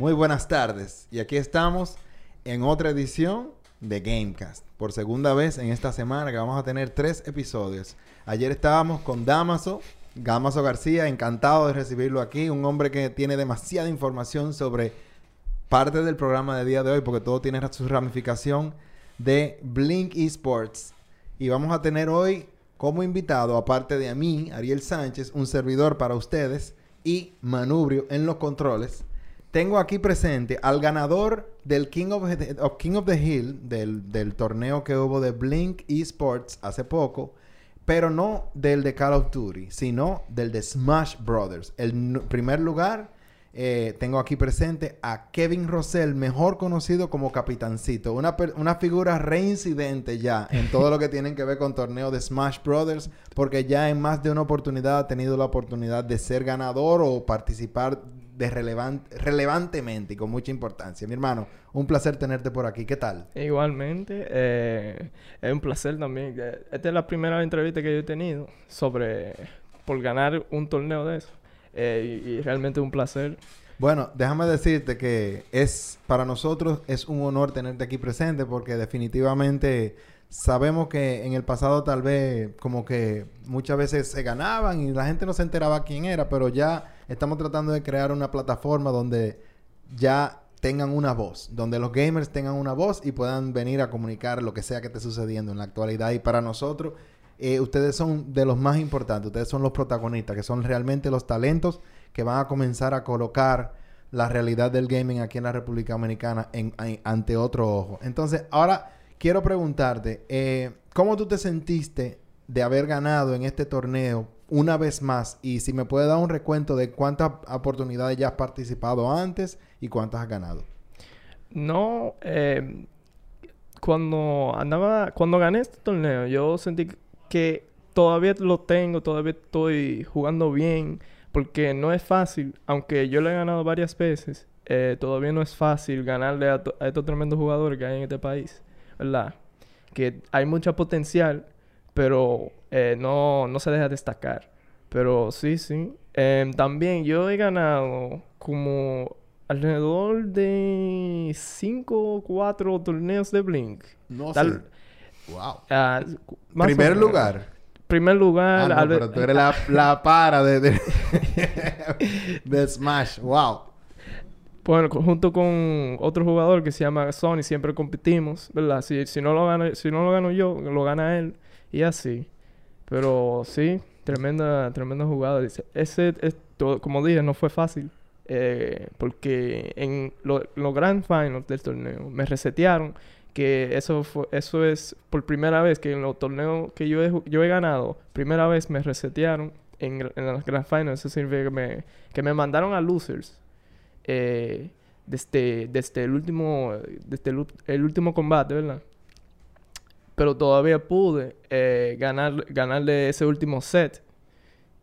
Muy buenas tardes. Y aquí estamos en otra edición de Gamecast. Por segunda vez en esta semana que vamos a tener tres episodios. Ayer estábamos con Damaso, Damaso García, encantado de recibirlo aquí. Un hombre que tiene demasiada información sobre parte del programa de día de hoy, porque todo tiene su ramificación de Blink Esports. Y vamos a tener hoy como invitado, aparte de a mí, Ariel Sánchez, un servidor para ustedes y Manubrio en los controles. Tengo aquí presente al ganador del King of, the, King of the Hill, del, del, torneo que hubo de Blink Esports hace poco, pero no del de Call of Duty, sino del de Smash Brothers. El primer lugar eh, tengo aquí presente a Kevin Rosell, mejor conocido como Capitancito, una, una figura reincidente ya en todo lo que tienen que ver con torneo de Smash Brothers, porque ya en más de una oportunidad ha tenido la oportunidad de ser ganador o participar de relevante, relevantemente y con mucha importancia. Mi hermano, un placer tenerte por aquí. ¿Qué tal? Igualmente, eh, es un placer también. Esta es la primera entrevista que yo he tenido sobre por ganar un torneo de eso. Eh, y, realmente un placer. Bueno, déjame decirte que es para nosotros es un honor tenerte aquí presente porque definitivamente sabemos que en el pasado tal vez como que muchas veces se ganaban y la gente no se enteraba quién era, pero ya estamos tratando de crear una plataforma donde ya tengan una voz, donde los gamers tengan una voz y puedan venir a comunicar lo que sea que esté sucediendo en la actualidad. Y para nosotros eh, ustedes son de los más importantes, ustedes son los protagonistas, que son realmente los talentos que van a comenzar a colocar la realidad del gaming aquí en la República Dominicana en, ante otro ojo. Entonces, ahora quiero preguntarte, eh, ¿cómo tú te sentiste de haber ganado en este torneo una vez más? Y si me puedes dar un recuento de cuántas oportunidades ya has participado antes y cuántas has ganado. No, eh, cuando andaba, cuando gané este torneo, yo sentí que todavía lo tengo, todavía estoy jugando bien, porque no es fácil, aunque yo le he ganado varias veces, eh, todavía no es fácil ganarle a, estos tremendos jugadores que hay en este país, ¿verdad? Que hay mucho potencial, pero eh, no, no se deja destacar. Pero sí, sí. Em, también yo he ganado como alrededor de 5 o 4 torneos de Blink. No sé. Wow. Ah, Primer lugar. Primer lugar. Ah, pero tú eres la, la para de, de, Smash. Wow. Bueno, junto con otro jugador que se llama Sony, siempre competimos, ¿verdad? Si, si, no lo gano, si no lo gano yo, lo gana él. Y así. Pero sí, tremenda, tremenda jugada. Ese, es como dije, no fue fácil. Eh, porque en los Grand Finals del torneo me resetearon que eso fue, eso es por primera vez que en los torneos que yo he, yo he ganado, primera vez me resetearon en, en las Grand Finals. Eso significa que me, que me mandaron a losers eh, desde, desde el último desde el, último combate, ¿verdad? Pero todavía pude eh, ganar, ganarle ese último set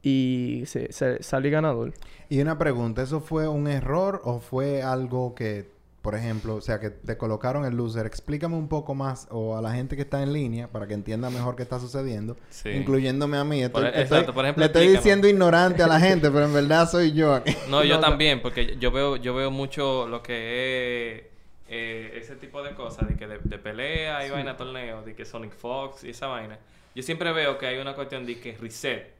y se, salí ganador. Y una pregunta, ¿eso fue un error o fue algo que por ejemplo, o sea, que te colocaron el loser, explícame un poco más o a la gente que está en línea para que entienda mejor qué está sucediendo, incluyéndome a mí. Estoy, exacto, por ejemplo, le estoy diciendo ignorante a la gente, pero en verdad soy yo. no, yo también, porque yo veo, yo veo mucho lo que es eh, ese tipo de cosas, de que de, pelea y vaina torneo, de que Sonic Fox y esa vaina. Yo siempre veo que hay una cuestión de que reset.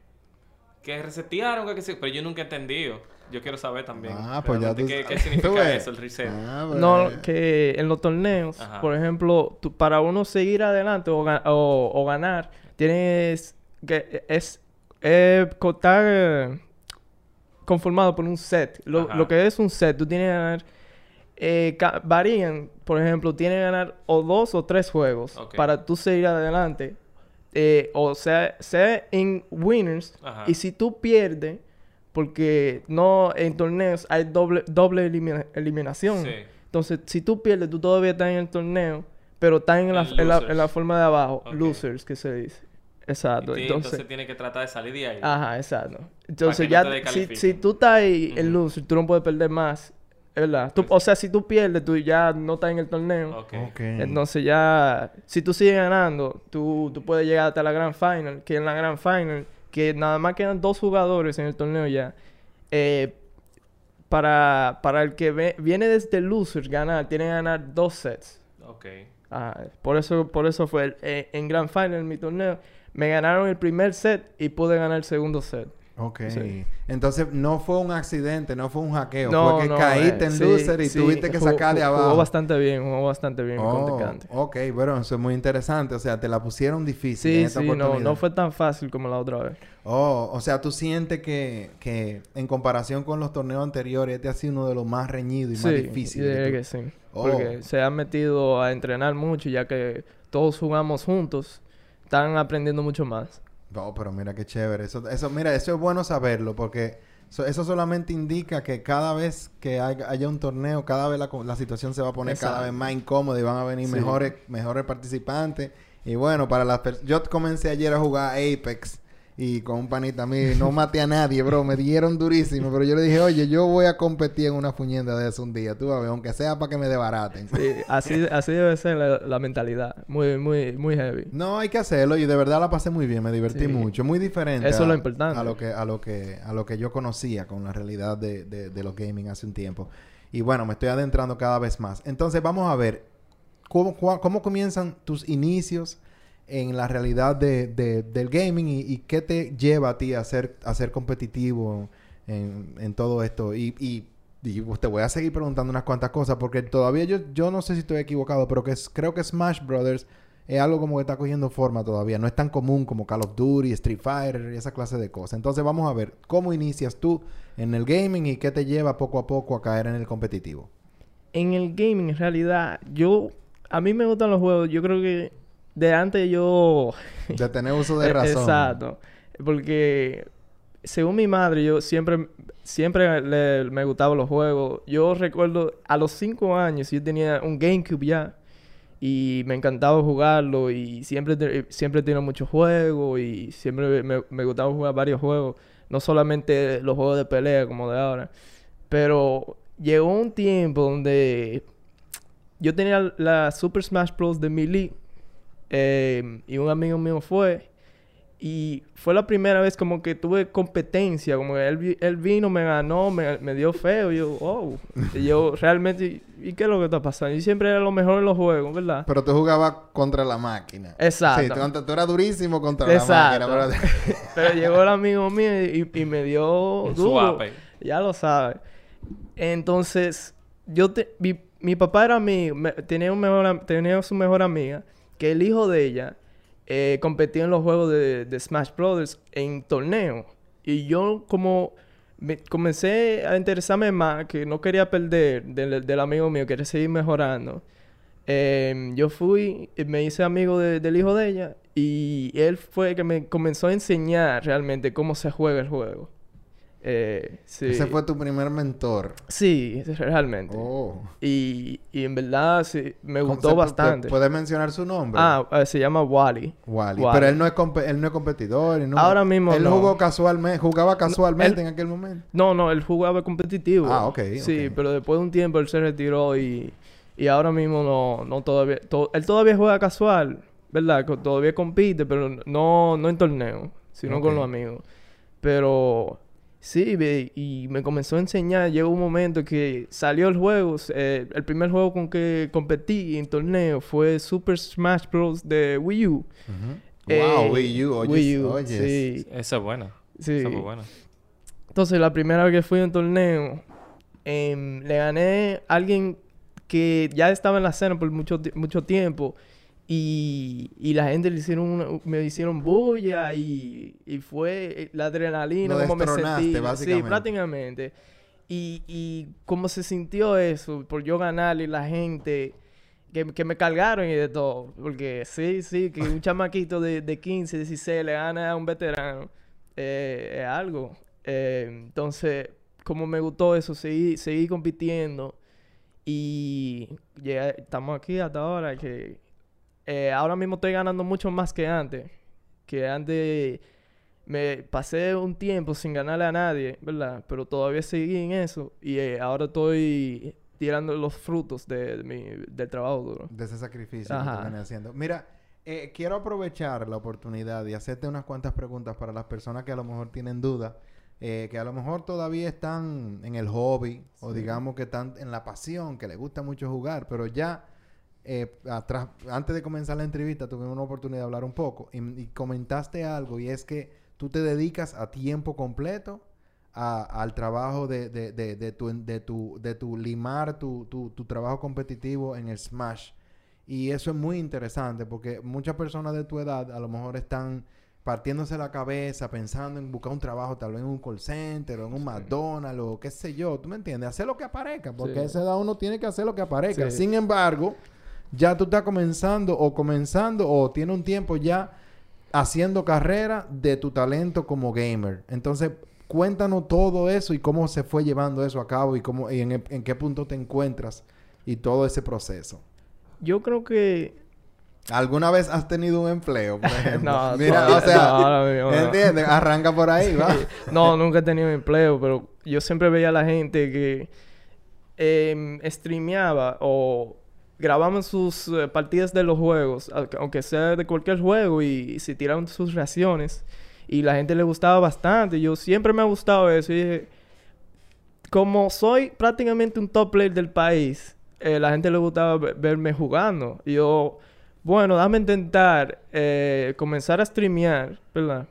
Que resetearon, que, que pero yo nunca he entendido. Yo quiero saber también. Ah, pues ya ¿qué, ¿qué, significa eso, el reset? Ah, pues. No, que en los torneos, por ejemplo, para uno seguir adelante o, o, ganar, tienes que es, estar eh, conformado por un set. Lo, lo, que es un set, tú tienes que ganar. Eh, varían, por ejemplo, tienes que ganar o dos o tres juegos para tú seguir adelante. Eh, o sea, sea en winners. Y si tú pierdes porque no en torneos hay doble, doble eliminación. Entonces, si tú pierdes, tú todavía estás en el torneo, pero estás en, la, en, la, forma de abajo. Losers, que se dice. Exacto. entonces, tiene que tratar de salir de ahí. Ajá, exacto. Entonces ya, si, si, tú estás ahí en loser, tú no puedes perder más. ¿Verdad? o sea, si tú pierdes, tú ya no estás en el torneo. Okay. Entonces ya, si tú sigues ganando, tú, tú puedes llegar hasta la Grand Final, que en la Grand Final que nada más quedan dos jugadores en el torneo ya. Eh, para, para el que ve- viene desde losers ganar, tiene que ganar dos sets. Ok. Ah, por eso, por eso fue el- eh, en Grand Final, en mi torneo, me ganaron el primer set y pude ganar el segundo set. Ok. Sí. Entonces, no fue un accidente, no fue un hackeo. No, fue que no, caíste eh, en sí, loser y sí, tuviste que sacar de abajo. Jugó bastante bien, jugó bastante bien Oh, ok, bueno, eso es muy interesante. O sea, te la pusieron difícil en Sí, esta sí, no, oportunidad. no fue tan fácil como la otra vez. Oh, o sea, tú sientes que, que en comparación con los torneos anteriores, este ha sido uno de los más reñidos y Sí, más difíciles. tú- que sí. Oh. Porque se han metido a entrenar mucho, ya que todos jugamos juntos, están aprendiendo mucho más. Oh, pero mira qué chévere. Eso, eso, mira, eso es bueno saberlo porque so- eso solamente indica que cada vez que hay- haya un torneo, cada vez la, situación se va a poner cada vez más incómoda y van a venir Sí. mejores, mejores participantes. Y bueno, para las. Yo comencé ayer a jugar Apex y con un panita mío y no maté a nadie, bro. Me dieron durísimo. Pero yo le dije, oye, yo voy a competir en una fuñenda de eso un día. Tú vas a ver, aunque sea para que me desbaraten. Sí, así, así debe ser la, la mentalidad. Muy, muy, muy heavy. No, hay que hacerlo y de verdad la pasé muy bien, me divertí Sí. mucho, muy diferente. Eso es a- lo importante. A lo que a lo que a lo que yo conocía con la realidad de, de, de los gaming hace un tiempo. Y bueno, me estoy adentrando cada vez más. Entonces, vamos a ver cómo, cómo comienzan tus inicios en la realidad de, de- del gaming y, qué te lleva a ti a ser a ser competitivo en, en todo esto y, y pues, te voy a seguir preguntando unas cuantas cosas porque todavía yo, yo no sé si estoy equivocado, pero que creo que Smash Brothers es algo como que está cogiendo forma todavía. No es tan común como Call of Duty, Street Fighter y esa clase de cosas. Entonces vamos a ver cómo inicias tú en el gaming y qué te lleva poco a poco a caer en el competitivo. En el gaming, en realidad, yo... A mí me gustan los juegos. Yo creo que de antes yo... De tener uso de razón. Exacto. Porque según mi madre, yo siempre, siempre le- me gustaban los juegos. Yo recuerdo a los cinco años yo tenía un GameCube ya y me encantaba jugarlo y siempre, te- siempre tenía muchos juegos y siempre me, me gustaba jugar varios juegos. No solamente los juegos de pelea como de ahora. Pero llegó un tiempo donde yo tenía la Super Smash Bros. de Melee eh, y un amigo mío fue y fue la primera vez como que tuve competencia, como que él, él vino, me ganó, me, me dio feo, y yo, oh, y yo realmente, ¿y qué es lo que está pasando? Y siempre era lo mejor en los juegos, ¿verdad? Pero tú jugabas contra la máquina. Exacto. Sí, tú, tú eras durísimo contra Exacto. la máquina. pero- Pero llegó el amigo mío y, y me dio Un duro. suape. Ya lo sabe. Entonces, yo te, mi, mi papá era amigo, me- tenía, un mejor, tenía su mejor amiga, que el hijo de ella eh, competía en los juegos de, Smash Brothers en torneo. Y yo como me- comencé a interesarme más, que no quería perder del, del amigo mío, quería seguir mejorando. Em, yo fui, me hice amigo de- del hijo de ella y él fue el que me comenzó a enseñar realmente cómo se juega el juego. Eh, sí. Ese fue tu primer mentor. Sí, realmente. Oh. Y, y en verdad sí, me ¿Cómo gustó bastante. ¿Puedes mencionar su nombre? Ah, eh, se llama Wally. Wally. Wally. Pero él no es, él no es competidor. no- Ahora mismo Él no. jugó casualmente, jugaba casualmente él- en aquel momento. No, no, él jugaba competitivo. Ah, ok, Sí, pero después de un tiempo él se retiró y, y ahora mismo no, no todavía... to- él todavía juega casual, ¿verdad? Todavía compite, pero no, no en torneo, sino con los amigos. Pero sí, ve, y me comenzó a enseñar. Llegó un momento que salió el juego. eh, el primer juego con que competí en torneo fue Super Smash Bros. de Wii U. Eh, wow, Wii U. Oyes, Wii U, oyes. sí. Eso es bueno. Sí. Eso fue bueno. Entonces, la primera vez que fui a un torneo, em, le gané a alguien que ya estaba en la escena por mucho, mucho tiempo. Y, y la gente le hicieron una- me hicieron bulla y, y fue la adrenalina, Lo como me sentí. básicamente. Sí, prácticamente. Y, y cómo se sintió eso, por yo ganar y la gente que, que me cargaron y de todo. Porque sí, sí, que un chamaquito de, de 15, 16 le gana a un veterano eh, es algo. Eh, entonces, como me gustó eso, seguí, seguí compitiendo y ya estamos aquí hasta ahora que eh, ahora mismo estoy ganando mucho más que antes. Que antes me pasé un tiempo sin ganarle a nadie, ¿verdad? Pero todavía seguí en eso y eh, ahora estoy tirando los frutos de, de mi, del trabajo duro. De ese sacrificio que Ajá. tú vienes haciendo. Mira, eh, quiero aprovechar la oportunidad y hacerte unas cuantas preguntas para las personas que a lo mejor tienen dudas eh, que a lo mejor todavía están en el hobby o digamos que están en la pasión, que les gusta mucho jugar, pero ya eh, atrás, antes de comenzar la entrevista tuvimos una oportunidad de hablar un poco y, y comentaste algo y es que tú te dedicas a tiempo completo a- al trabajo de, de, de, de tu, de, tu, de tu limar tu, tu, tu trabajo competitivo en el Smash. Y eso es muy interesante porque muchas personas de tu edad a lo mejor están partiéndose la cabeza pensando en buscar un trabajo tal vez en un call center o en un McDonald's o qué sé yo, ¿tú me entiendes? Hacer lo que aparezca, porque Sí. a esa edad uno tiene que hacer lo que aparezca. Sí. Sin embargo, ya tú estás comenzando o comenzando o tiene un tiempo ya haciendo carrera de tu talento como gamer. Entonces, cuéntanos todo eso y cómo se fue llevando eso a cabo y cómo y en, en qué punto te encuentras y todo ese proceso. Yo creo que... ¿Alguna vez has tenido un empleo, por ejemplo? No, Mira, todavía- o sea, no, mismo no. ¿entiendes? Arranca por ahí, va. No, nunca he tenido empleo, pero yo siempre veía a la gente que em, streameaba o grababan sus eh, partidas de los juegos, aunque sea de cualquier juego, y, se tiraban sus reacciones. Y la gente le gustaba bastante. Yo siempre me ha gustado eso. Y como soy prácticamente un top player del país, eh, la gente le gustaba ve- verme jugando. Y yo, bueno, dame intentar eh, comenzar a streamear, ¿verdad?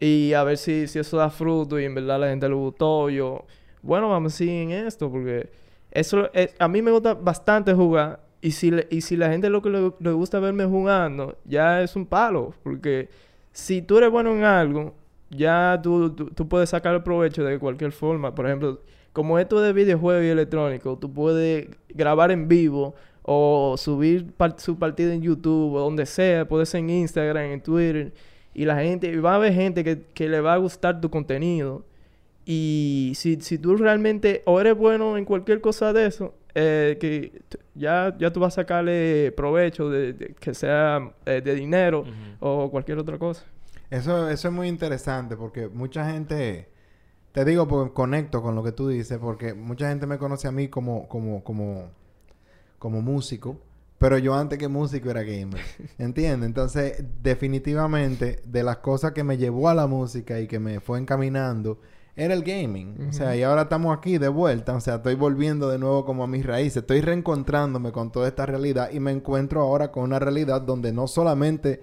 Y a ver si, si eso da fruto y en verdad la gente le gustó. Yo, bueno, vamos a seguir en esto porque eso es- a mí me gusta bastante jugar. Y si, le- y si la gente lo que le, gusta verme jugando, ya es un palo. Porque si tú eres bueno en algo, ya tú, tú, tú puedes sacar el provecho de cualquier forma. Por ejemplo, como esto de videojuegos y electrónico, tú puedes grabar en vivo o subir su partida en YouTube o donde sea, puede ser en Instagram, en Twitter. Y la gente, y va a haber gente que, que le va a gustar tu contenido. Y si, si tú realmente o eres bueno en cualquier cosa de eso, eh, que ya, ya tú vas a sacarle provecho de, de- que sea eh, de dinero o cualquier otra cosa. Eso, eso es muy interesante porque mucha gente, te digo porque conecto con lo que tú dices, porque mucha gente me conoce a mí como, como, como, como músico, pero yo antes que músico era gamer, ¿entiendes? Entonces, definitivamente, de las cosas que me llevó a la música y que me fue encaminando, era el gaming. O sea, y ahora estamos aquí de vuelta, o sea, estoy volviendo de nuevo como a mis raíces, estoy reencontrándome con toda esta realidad y me encuentro ahora con una realidad donde no solamente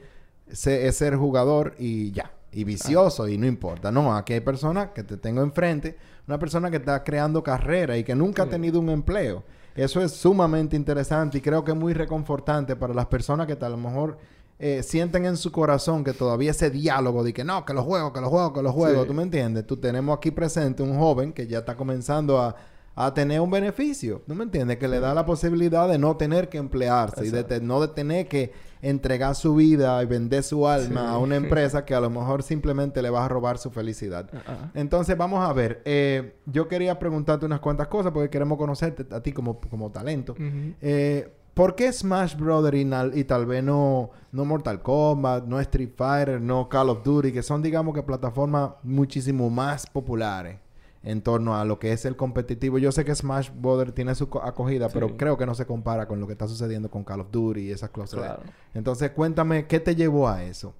se- es ser jugador y ya, y vicioso y no importa. No, aquí hay personas que te tengo enfrente, una persona que está creando carrera y que nunca ha tenido un empleo. Eso es sumamente interesante y creo que es muy reconfortante para las personas que a lo mejor eh, sienten en su corazón que todavía ese diálogo de que no, que los juegos, que los juegos, que los juegos, Sí. ¿tú me entiendes? Tú tenemos aquí presente un joven que ya está comenzando a, a tener un beneficio, ¿tú me entiendes? Que le da la posibilidad de no tener que emplearse y de no de tener que entregar su vida y vender su alma Sí. a una empresa que a lo mejor simplemente le va a robar su felicidad. Entonces, vamos a ver. eh, yo quería preguntarte unas cuantas cosas porque queremos conocerte a ti como, como talento. Eh, ¿Por qué Smash Brothers y, y tal vez no, no Mortal Kombat, no Street Fighter, no Call of Duty, que son, digamos que, plataformas muchísimo más populares en torno a lo que es el competitivo? Yo sé que Smash Brothers tiene su co- acogida, Sí. pero creo que no se compara con lo que está sucediendo con Call of Duty y esas cosas. Claro. Entonces, cuéntame, ¿qué te llevó a eso?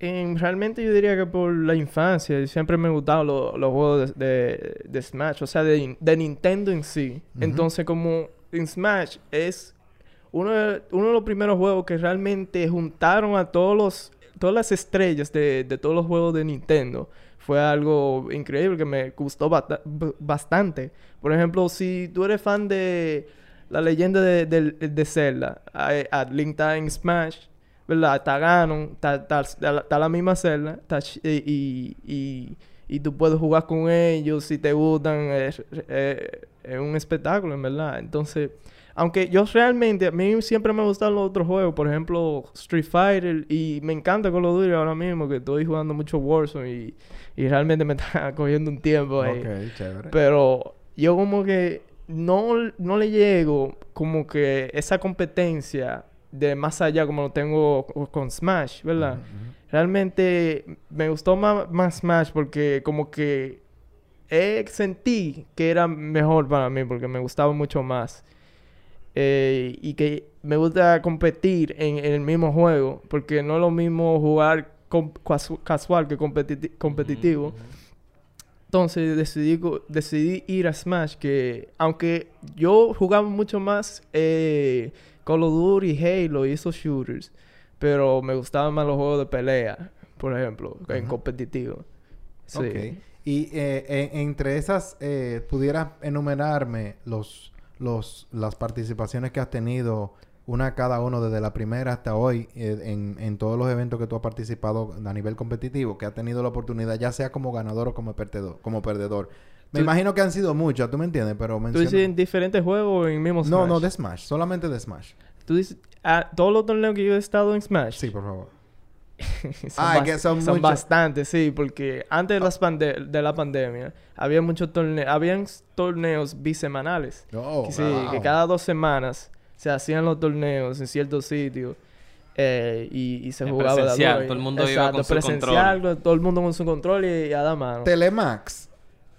En- realmente yo diría que por la infancia siempre me gustaban lo- los juegos de, de- de Smash, o sea, de, de Nintendo en sí. Entonces, como en Smash es uno de, uno de los primeros juegos que realmente juntaron a todos los, todas las estrellas de, de todos los juegos de Nintendo. Fue algo increíble que me gustó bastante. Por ejemplo, si tú eres fan de la leyenda de, del- de Zelda, a, Link en Smash, ¿verdad? Está Ganon, está, la- misma Zelda, y, y, y tú puedes jugar con ellos si te gustan. Es, es- es un espectáculo, en verdad. Entonces, aunque yo realmente, a mí siempre me gustan los otros juegos, por ejemplo, Street Fighter, y me encanta Call of Duty ahora mismo, que estoy jugando mucho Warzone y, y realmente me está cogiendo un tiempo ahí. Ok, chévere. Pero yo como que no, no le llego como que esa competencia de más allá como lo tengo co- con Smash, ¿verdad? Realmente me gustó más, más Smash porque como que sentí que era mejor para mí porque me gustaba mucho más. Eh, y que me gusta competir en, en el mismo juego porque no es lo mismo jugar casual que competiti- competitivo. Entonces decidí, decidí ir a Smash, que aunque yo jugaba mucho más eh, Call of Duty, Halo y esos shooters, pero me gustaban más los juegos de pelea, por ejemplo, en Ujú. competitivo. Sí. Ok. Y eh, en- entre esas, eh, ¿pudieras enumerarme los, los, las participaciones que has tenido, una cada uno desde la primera hasta hoy, eh, en, en todos los eventos que tú has participado a nivel competitivo, que has tenido la oportunidad, ya sea como ganador o como perdedor? Como perdedor? Me Tú- imagino que han sido muchas, ¿tú me entiendes? Pero ¿Tú menciona- dices en diferentes juegos o en mismo Smash? No, no, de Smash. Solamente de Smash. Tú dices, ah, todos los torneos que yo he estado en Smash. Sí, por favor. son, Ah, que son son bastantes, sí, porque antes de, las pande- de la pandemia había muchos torneos, habían torneos bisemanales. Oh, que sí, wow. que cada dos semanas se hacían los torneos en ciertos sitios eh, y, y se jugaba presencial, todo el mundo iba Exacto, con su presencial, todo el mundo con su control y, y a dar mano. Telemax.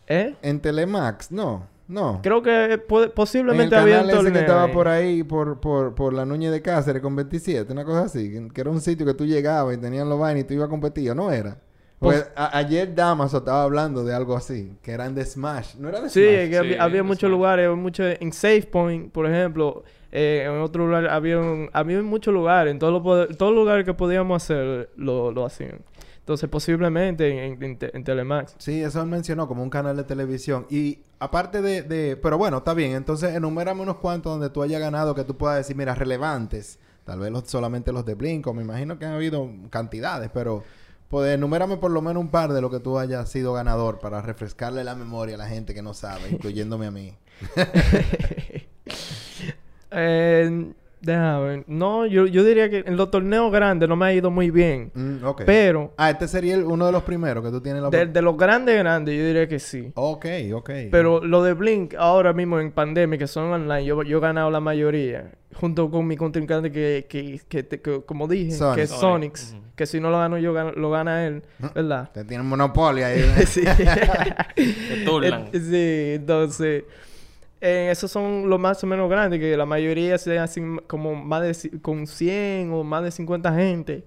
¿Eh? En Telemax, no, no. Creo que puede- en el posiblemente había un canal ese torneo. que estaba ahí. por ahí, por, por, por la Núñez de Cáceres con 27, una cosa así, que, que era un sitio que tú llegabas y tenían los vainos y tú ibas a competir, ¿no era? Porque Pues- ayer Damaso estaba hablando de algo así, que eran de Smash, ¿no era de Sí, Smash? es que había, Sí, había eso muchos es. lugares, mucho, en Safe Point, por ejemplo, eh, en otro lugar, había, un- había muchos lugares, en todos los, los lugares que podíamos hacer, lo, lo hacían. Entonces, posiblemente en, en, te- en Telemax. Sí, eso él mencionó como un canal de televisión. Y aparte de, de... Pero bueno, está bien. Entonces, enumérame unos cuantos donde tú hayas ganado que tú puedas decir, mira, relevantes. Tal vez los- solamente los de Blink, o me imagino que han habido cantidades, pero... Pues enumérame por lo menos un par de lo que tú hayas sido ganador para refrescarle la memoria a la gente que no sabe, incluyéndome a mí. Eh, déjame ver. No, yo, yo diría que en los torneos grandes no me ha ido muy bien. Mm, ok. Pero, Ah, este sería el- uno de los primeros que tú tienes la... de, de los grandes, grandes, yo diría que sí. Ok, ok. Pero lo de Blink, ahora mismo en pandemia, que son online, yo, yo he ganado la mayoría. Junto con mi contrincante que, que, que, que como dije, Sonic. que es Sonic, Sonics. Que si no lo gano yo, gano- lo gana él. ¿Verdad? Te tienen monopolio ahí. sí. Te sí, entonces... eh, esos son los más o menos grandes, que la mayoría se hacen como más de... con 100 o más de 50 gente.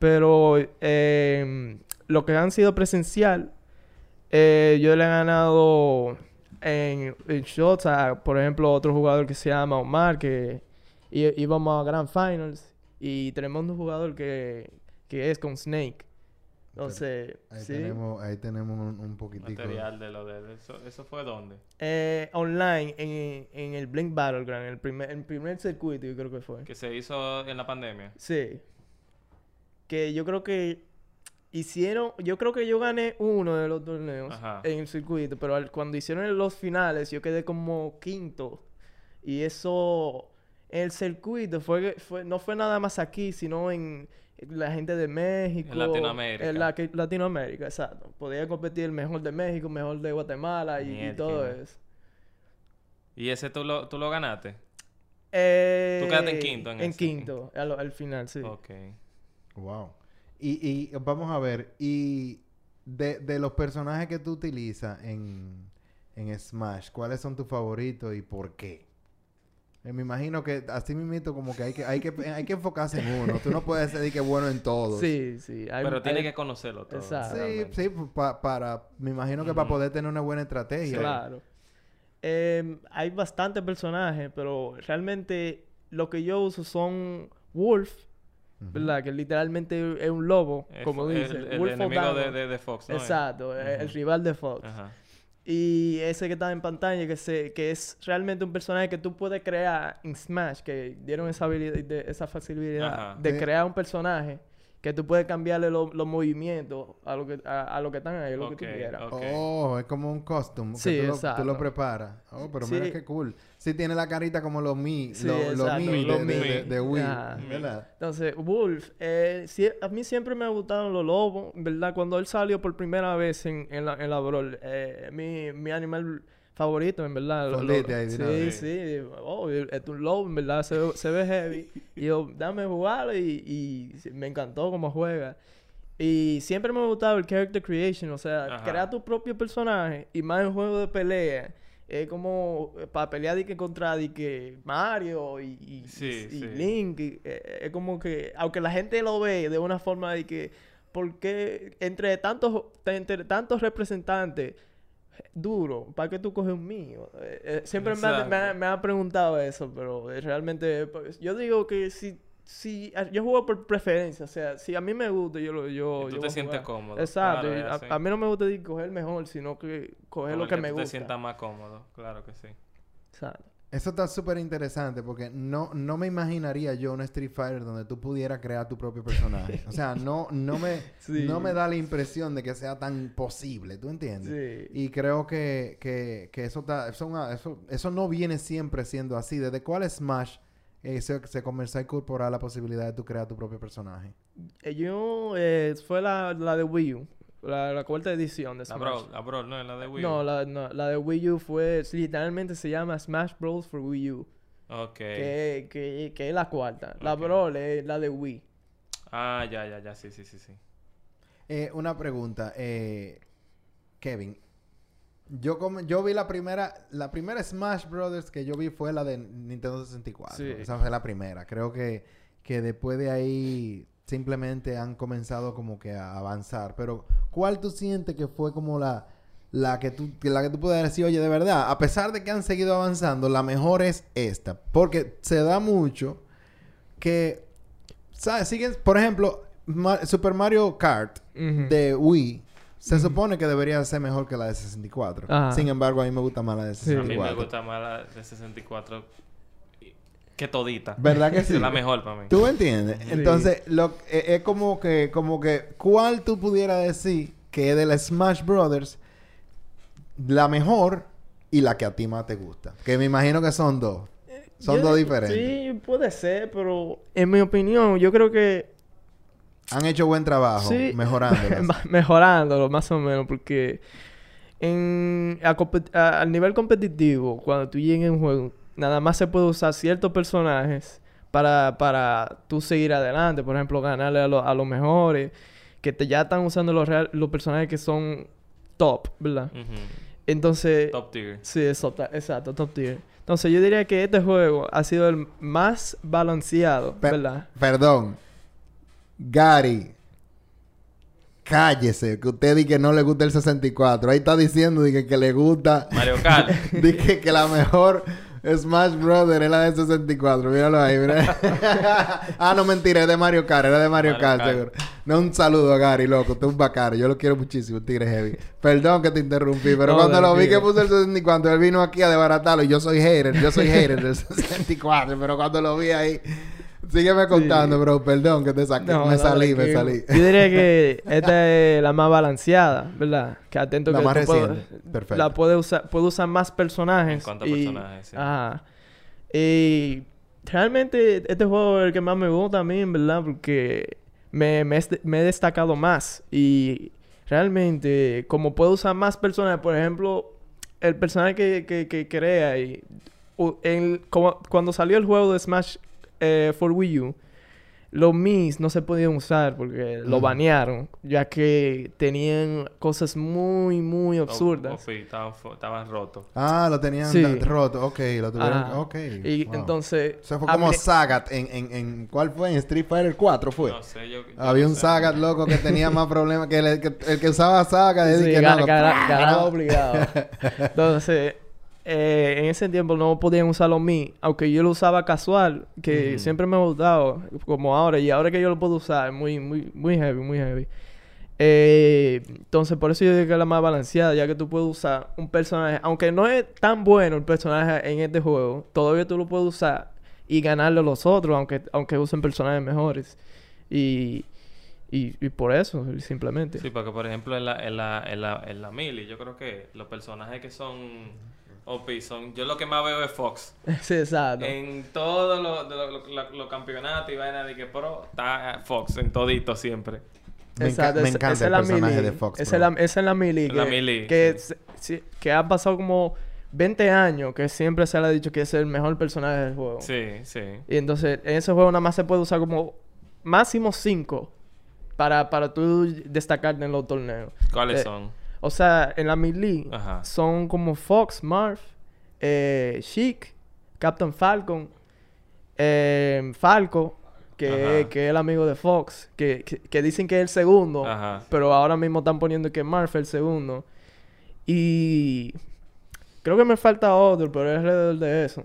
Pero eh, lo que han sido presencial, eh, yo le he ganado en, en shots a, por ejemplo, otro jugador que se llama Omar, que íbamos a Grand Finals. Y un jugador que, que es con Snake. Entonces, Ahí sí. tenemos, ahí tenemos un, un poquitico. Material de lo de eso. ¿Eso fue dónde? Eh, online en, en el Blink Battleground, el primer, el primer circuito, yo creo que fue. Que se hizo en la pandemia. Sí. Que yo creo que hicieron, yo creo que yo gané uno de los torneos Ajá. en el circuito, pero al- cuando hicieron los finales yo quedé como quinto. Y eso, el circuito fue, fue no fue nada más aquí, sino en la gente de México. En Latinoamérica. En la, que- Latinoamérica, exacto. Podía competir el mejor de México, mejor de Guatemala y, y todo eso. ¿Y ese tú lo, tú lo ganaste? Eh, Tú quedaste en quinto en En ese. quinto, al, al final, sí. Ok. Wow. Y, y vamos a ver, y de, de los personajes que tú utilizas en, en Smash, ¿cuáles son tus favoritos y por qué? Eh, me imagino que así mismito como que hay que, hay que, hay que enfocarse en uno. Tú no puedes ser de que bueno en todos. Sí, sí. hay- Pero tiene hay- que conocerlo todo. Exacto. Sí, sí, pa- para, me imagino que para poder tener una buena estrategia. Claro. Em, hay bastantes personajes, pero realmente lo que yo uso son Wolf. ¿verdad? Que literalmente es un lobo, El como dice. El, el Wolf of enemigo de, de, de Fox, ¿no? Exacto, el rival de Fox. Y ese que está en pantalla, que, se, que es realmente un personaje que tú puedes crear en Smash, que dieron esa, habilidad, de- esa facilidad Ajá. de crear un personaje que tú puedes cambiarle lo- los movimientos a lo que, a, a lo que están ahí, lo que tú quieras. Oh, es como un costume que Sí, tú, lo, tú exacto. lo preparas. Oh, pero Sí. mira qué cool. Sí tiene la carita como los Mi, Sí, lo- los exacto, Mi de, de, Mi. de- de Wii. Entonces, Wolf, eh, a mí siempre me gustaron los lobos, ¿verdad? Cuando él salió por primera vez en, en la, en la Brawl, eh, mi, mi animal favorito, en verdad. lo- lo- Fondiste ahí sí, sí. Oh, es un lobo, en verdad, se, ve- se ve heavy. y yo, dame jugarlo y, y me encantó cómo juega. Y siempre me ha gustado el character creation, o sea, Ajá. crear tu propio personaje y más en juego de pelea. Es como para pelear de que contra de que Mario y, y, Sí, y sí. Link. y, eh, es como que, aunque la gente lo ve de una forma de que, ¿por qué entre tantos, entre tantos representantes duro, ¿para qué tú coges un mío? Eh, eh, siempre me ha, me ha- me ha preguntado eso, pero eh, realmente pues, yo digo que si, si ah, yo juego por preferencia, o sea, si a mí me gusta, yo lo yo, Y tú yo te sientes cómodo. Exacto, Claro, a, a mí no me gusta de coger mejor, sino que coger Con lo el que, me tú gusta. te sientas más cómodo, claro que sí. Exacto. Eso está súper interesante porque no, no me imaginaría yo un Street Fighter donde tú pudieras crear tu propio personaje. O sea, no, no, me, Sí. no me da la impresión de que sea tan posible, ¿tú entiendes? Sí. Y creo que, que, que eso, está, eso, una- eso, eso no viene siempre siendo así. ¿Desde cuál Smash eh, se, se comenzó a incorporar la posibilidad de tú crear tu propio personaje? Eh, Yo, eh, fue la, la de Wii U, la, la cuarta edición de La Smash. Brawl, la Brawl, no, la de Wii U. No, la, no, la de Wii U fue, literalmente se llama Smash Bros. for Wii U, Ok. que, que, que es la cuarta. La. Brawl es la de Wii. Ah, ya, ya, ya, sí, sí, sí, sí. Eh, una pregunta, eh, Kevin. Yo, com- yo vi la primera, la primera Smash Brothers que yo vi fue la de Nintendo 64. Sí. Esa fue la primera. Creo que, que después de ahí simplemente han comenzado como que a avanzar. Pero, ¿cuál tú sientes que fue como la, la que tú, que la que tú puedes decir, oye, de verdad, a pesar de que han seguido avanzando, la mejor es esta? Porque se da mucho que, ¿sabes? Siguen, por ejemplo, Ma- Super Mario Kart de Wii se supone que debería ser mejor que la de 64. Ajá. Sin embargo, a mí me gusta más la de Sí. A mí 64. me gusta más la de 64 que todita. ¿Verdad que sí? Es la mejor para mí. ¿Tú me entiendes? Sí. Entonces, lo, eh, es como que, como que, ¿cuál tú pudieras decir que es de la Smash Brothers la mejor y la que a ti más te gusta? Que me imagino que son dos. Son Yo- dos diferentes. Sí, puede ser, pero en mi opinión, yo creo que Han hecho buen trabajo Sí. Ma- mejorándolo más o menos porque en a compe- a- al nivel competitivo cuando tú llegues a un juego nada más se puede usar ciertos personajes para para tú seguir adelante por ejemplo ganarle a, lo- a los mejores que te ya están usando los real- los personajes que son top verdad entonces Top tier. sí eso ta- exacto top tier entonces yo diría que este juego ha sido el más balanceado Per- verdad Perdón. Gary. Cállese, que usted dice que no le gusta el 64. Ahí está diciendo que, que le gusta. Mario Kart. Dije que la mejor Smash Brother es la de 64. Míralo ahí, mira. ah, no, mentira, es de Mario Kart. Era de Mario, Mario Kart, Kart. seguro. No, un saludo a Gary, loco. Tú es un bacano. Yo lo quiero muchísimo, tigre heavy. Perdón que te interrumpí, pero No, cuando lo vi que puso el 64, él vino aquí a desbaratarlo. Y yo soy hater, yo soy hater del 64. Pero cuando lo vi ahí... Sígueme contando, bro. Perdón que te saqué. No, me no, salí, me salí. Yo diría que esta es la más balanceada, ¿verdad? Que atento La que más puedes- reciente. Perfecto. La puede usar, puede usar más personajes. En cuanto a y- personajes, sí. Ajá. Y realmente este juego es el que más me gusta a mí, verdad, porque me, me, he- me he destacado más. Y realmente, como puedo usar más personajes, por ejemplo, el personaje que, que, que crea y u- en- como- cuando salió el juego de Smash eh, for Wii U, los Mis no se podían usar porque lo Ujú. banearon, ya que tenían cosas muy, muy absurdas. Oh, estaban, fu- estaban rotos. Ah, lo tenían Sí. roto. Ok, lo tuvieron... Ok. Y wow. entonces... Eso fue como Sagat en, en, en... ¿Cuál fue? En Street Fighter 4 fue. No sé, yo... yo Había no un sé. Sagat loco que tenía más problemas que, el que el que usaba Sagat. Sí, que no, obligado. Entonces, eh, en ese tiempo no podían usar los Mi, aunque yo lo usaba casual, que siempre me ha gustado, como ahora, y ahora que yo lo puedo usar, muy, muy, muy heavy, muy heavy. Eh, entonces, por eso yo digo que es la más balanceada, ya que tú puedes usar un personaje, aunque no es tan bueno el personaje en este juego, todavía tú lo puedes usar y ganarle a los otros, aunque, aunque usen personajes mejores. Y, y, y por eso, simplemente. Sí, porque por ejemplo en la, en la, en la, en la Mili, yo creo que los personajes que son OP son... Yo lo que más veo es Fox. Sí, exacto. En todos los lo, lo- lo- los campeonatos y vaina de que pro, está Fox en todito siempre. Me, enca- Exacto, me encanta el es la personaje de Fox. Esa es la, esa es la melee. La que, melee, Que, sí. se- sí, que ha pasado como 20 años que siempre se le ha dicho que es el mejor personaje del juego. Sí, sí. Y entonces, en ese juego nada más se puede usar como máximo 5 para, para tú destacarte en los torneos. ¿Cuáles Eh, son? O sea, en la Ajá. son como Fox, Marv, eh, Sheik, Captain Falcon, eh, Falco, que, que es el amigo de Fox, que, que, que dicen que es el segundo, Ajá. pero ahora mismo están poniendo que Marv es el segundo. Y creo que me falta otro, pero es alrededor de eso.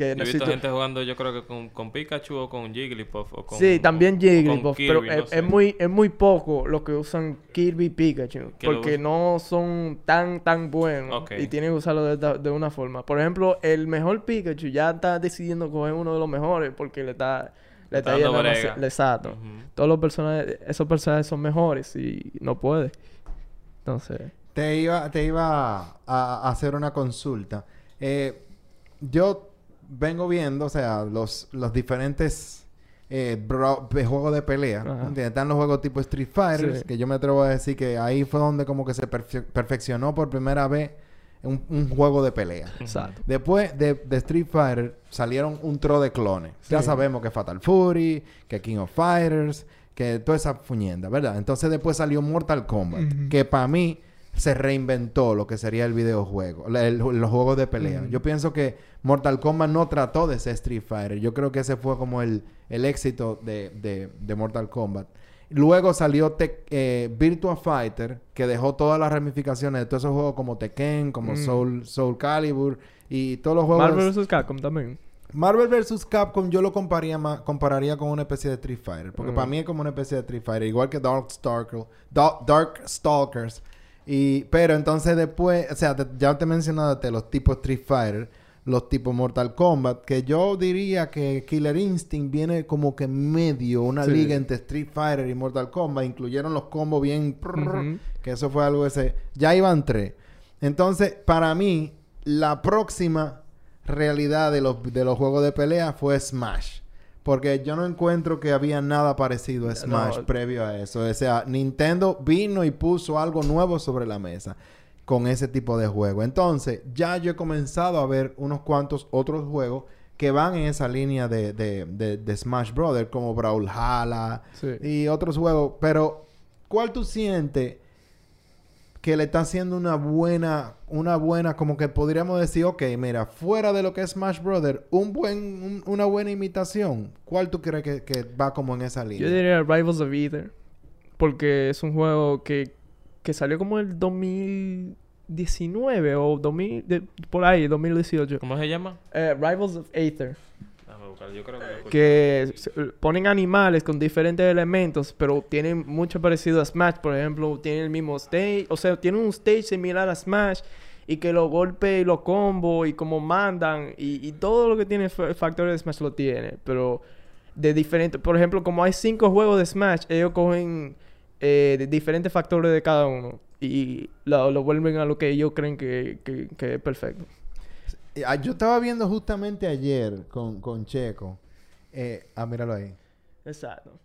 Que Yo he visto gente jugando, yo creo que con, con Pikachu o con Jigglypuff o con... Sí, también Jigglypuff, pero es, muy, es muy poco lo que usan Kirby y Pikachu. Porque no son tan, tan buenos. Y tienen que usarlo de, una forma. Por ejemplo, el mejor Pikachu ya está decidiendo coger uno de los mejores porque le está... Le Está está, dando yendo. Todos los personajes... Esos personajes son mejores y no puede. Entonces... Te iba, te iba a, a hacer una consulta. Eh, yo vengo viendo, o sea, los, los diferentes eh, bro- de juegos de pelea. Están los juegos tipo Street Fighter, Sí. que yo me atrevo a decir que ahí fue donde como que se perfe- perfeccionó por primera vez un, un juego de pelea. Exacto. Después de, de Street Fighter salieron un tro de clones. Ya sabemos que Fatal Fury, que King of Fighters, que toda esa fuñenda, ¿verdad? Entonces después salió Mortal Kombat, que para mí se reinventó lo que sería el videojuego, el- los juegos de pelea. Ujú. Yo pienso que Mortal Kombat no trató de ser Street Fighter. Yo creo que ese fue como el, el éxito de, de- de Mortal Kombat. Luego salió eh, Virtua Fighter, que dejó todas las ramificaciones de todos esos juegos como Tekken, como Mm. Soul, Soul Calibur y todos los juegos. Marvel vs. Capcom también. Marvel vs. Capcom yo lo compararía, ma- compararía con una especie de Street Fighter. Porque Mm. para mí es como una especie de Street Fighter. Igual que Dark Stalker, Da- Dark Stalkers. Y, pero entonces después, o sea, te- ya te he mencionado te- los tipos Street Fighter, los tipos Mortal Kombat, que yo diría que Killer Instinct viene como que medio, una Sí. liga entre Street Fighter y Mortal Kombat. Incluyeron los combos bien... Que eso fue algo ese... Ya iban tres. Entonces, para mí, la próxima realidad de los, de los juegos de pelea fue Smash. Porque yo no encuentro que había nada parecido a Smash No. previo a eso. O sea, Nintendo vino y puso algo nuevo sobre la mesa con ese tipo de juego. Entonces, ya yo he comenzado a ver unos cuantos otros juegos que van en esa línea de, de, de- de Smash Brothers, como Brawlhalla Sí. y otros juegos. Pero, ¿cuál tú sientes que le está haciendo una buena, una buena, como que podríamos decir, ok, mira, fuera de lo que es Smash Brothers, un buen, un- una buena imitación? ¿Cuál tú crees que, que va como en esa línea? Yo diría Rivals of Ether. Porque es un juego que, que salió como el 2019 o 2000, de- por ahí, 2018. ¿Cómo se llama? Eh, Rivals of Aether. Déjame buscar, yo creo que lo ponen animales con diferentes elementos, pero tienen mucho parecido a Smash. Por ejemplo, tienen el mismo stage. O sea, tienen un stage similar a Smash. Y que los golpes y los combos y como mandan. Y, y todo lo que tiene fa- factores de Smash lo tiene. Pero de diferentes... Por ejemplo, como hay cinco juegos de Smash, ellos cogen eh, de diferentes factores de cada uno. Y lo, lo vuelven a lo que ellos creen que, que, que es perfecto. Eh, ah, Yo estaba viendo justamente ayer con, con Checo. Eh, ah, míralo ahí. Exacto.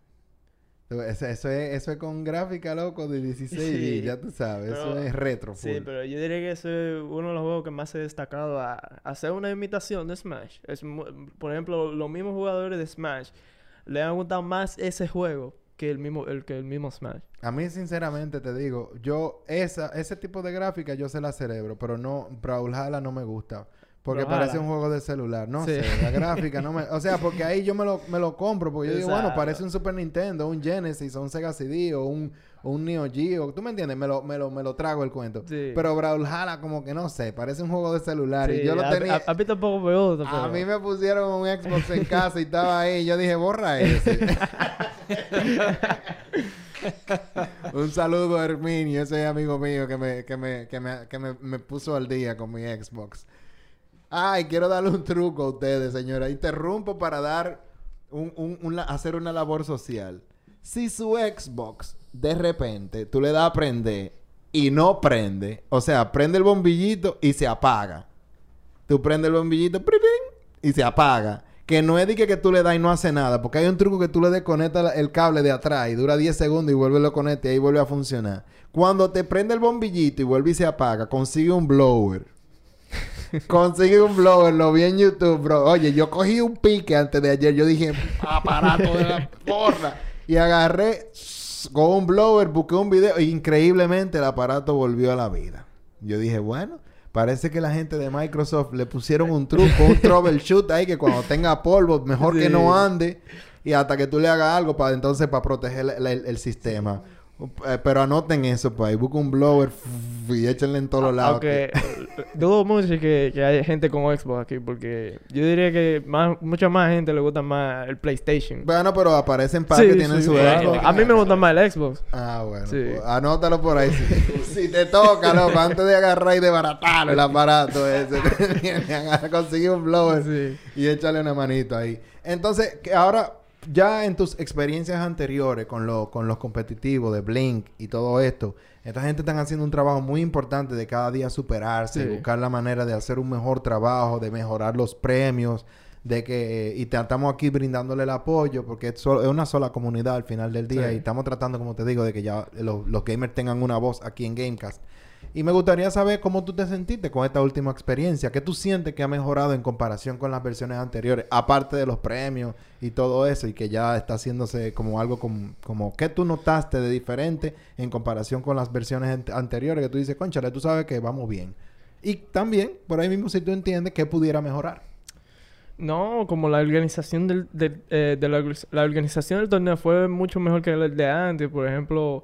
Eso, eso es, eso es con gráfica, loco, de 16 Sí. ya tú sabes. eso es retro. Sí, full. pero yo diría que ese es uno de los juegos que más se ha destacado a, hacer una imitación de Smash. Es, por ejemplo, los mismos jugadores de Smash le han gustado más ese juego que el mismo, el, que el mismo Smash. A mí, sinceramente, te digo, yo, esa, ese tipo de gráfica yo se la cerebro, pero no, Brawlhalla no me gusta. Porque parece un juego de celular. No Sí. sé, la gráfica no me... O sea, porque ahí yo me lo, me lo compro. Porque yo digo, bueno, parece un Super Nintendo, un Genesis, o un Sega CD, o un, o un Neo Geo. ¿Tú me entiendes? Me lo, me lo, me lo trago el cuento. Sí. Pero Brawlhalla como que no sé, parece un juego de celular. y yo lo a, tenía... a- a mí tampoco me gusta, A pero- mí me pusieron un Xbox en casa y estaba ahí. Yo dije, borra ese. un saludo a Herminio, ese amigo mío que me, que me, que me, que me, me puso al día con mi Xbox. Ay, quiero darle un truco a ustedes, señora. Interrumpo para dar un, hacer una labor social. Si su Xbox, de repente, tú le das a prender y no prende, o sea, prende el bombillito y se apaga. Tú prendes el bombillito y se apaga. Que no es de que, que tú le das y no hace nada. Porque hay un truco que tú le desconectas el cable de atrás y dura 10 segundos y vuelve lo conecta y ahí vuelve a funcionar. Cuando te prende el bombillito y vuelve y se apaga, consigue un blower. Consigue un blower, lo vi en YouTube, bro. Oye, yo cogí un pique antes de ayer. Yo dije, aparato de la porra. Y agarré con un blower, busqué un video. Y increíblemente el aparato volvió a la vida. Yo dije, bueno, parece que la gente de Microsoft le pusieron un truco, un troubleshoot ahí que cuando tenga polvo, mejor que no ande. Y hasta que tú le hagas algo para entonces para proteger el, el- el sistema. Eh, pero anoten eso, pues. ahí Busca un blower y échenle en todos los lados. Aunque dudo mucho que, que haya gente con Xbox aquí, porque yo diría que más, mucha más gente le gusta más el PlayStation. Bueno, pero aparecen para Sí, que tienen sí, su. Xbox. A mí me gusta más el Xbox. Ah, bueno. Pues, anótalo por ahí. Si, te toca, loco, antes de agarrar y desbaratar el aparato ese, conseguir un blower y échale una manito ahí. Entonces, que ahora, ya en tus experiencias anteriores con, lo- con los competitivos de Blink y todo esto, esta gente están haciendo un trabajo muy importante de cada día superarse, Sí. buscar la manera de hacer un mejor trabajo, de mejorar los premios, de que y te estamos aquí brindándole el apoyo porque es, solo- es una sola comunidad al final del día Sí. y estamos tratando, como te digo, de que ya los, los gamers tengan una voz aquí en Gamecast. Y me gustaría saber cómo tú te sentiste con esta última experiencia. ¿Qué tú sientes que ha mejorado en comparación con las versiones anteriores? Aparte de los premios y todo eso. Y que ya está haciéndose como algo como... como ¿Qué tú notaste de diferente en comparación con las versiones ant- anteriores? Que tú dices, conchale, tú sabes que vamos bien. Y también, por ahí mismo, si tú entiendes que pudiera mejorar. No, como la organización del, del, eh, de la, la organización del torneo fue mucho mejor que el de antes. Por ejemplo,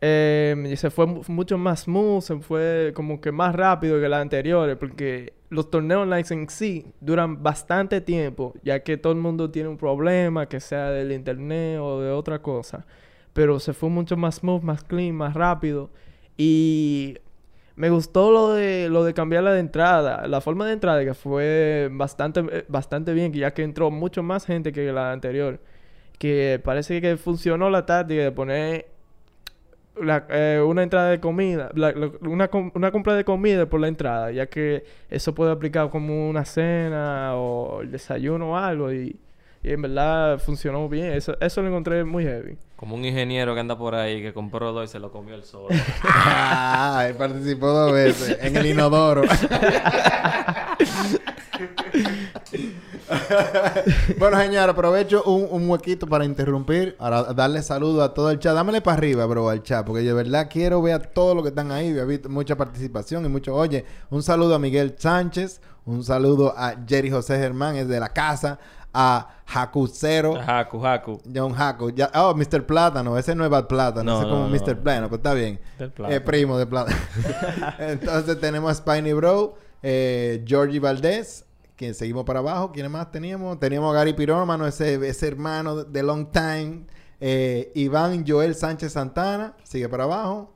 eh, se fue mu- mucho más smooth, se fue como que más rápido que las anteriores, porque los torneos online en sí duran bastante tiempo, ya que todo el mundo tiene un problema, que sea del internet o de otra cosa. Pero se fue mucho más smooth, más clean, más rápido. Y me gustó lo de lo de cambiar la de entrada, la forma de entrada que fue bastante eh, bastante bien, ya que entró mucho más gente que la anterior, que parece que funcionó la táctica de poner la- eh, una entrada de comida, la- la- una, com- una compra de comida por la entrada, ya que eso puede aplicar como una cena o el desayuno o algo y, y en verdad funcionó bien, eso, eso lo encontré muy heavy. Como un ingeniero que anda por ahí que compró dos y se lo comió el solo. Ah, participó dos veces en el inodoro. bueno, señor, aprovecho un, un huequito para interrumpir, para darle saludo a todo el chat. Dámele para arriba, bro, al chat, porque de verdad quiero ver a todos los que están ahí. Visto mucha participación y mucho. Oye, un saludo a Miguel Sánchez, un saludo a Jerry José Germán, es de la casa, a Jacucero. Haku, Haku. John Jaco. Ya, oh, Mr. Plátano. Ese no es Bad Plátano. No, ese es como no, Mr. no. Plátano. Pues está bien. Eh, primo de Plátano. Entonces tenemos a Spiny Bro. Eh, Georgie Valdés. Quien seguimos para abajo. ¿Quiénes más teníamos? Teníamos a Gary Pirómano. Ese, ese hermano de Long Time. Eh, Iván Joel Sánchez Santana. Sigue para abajo.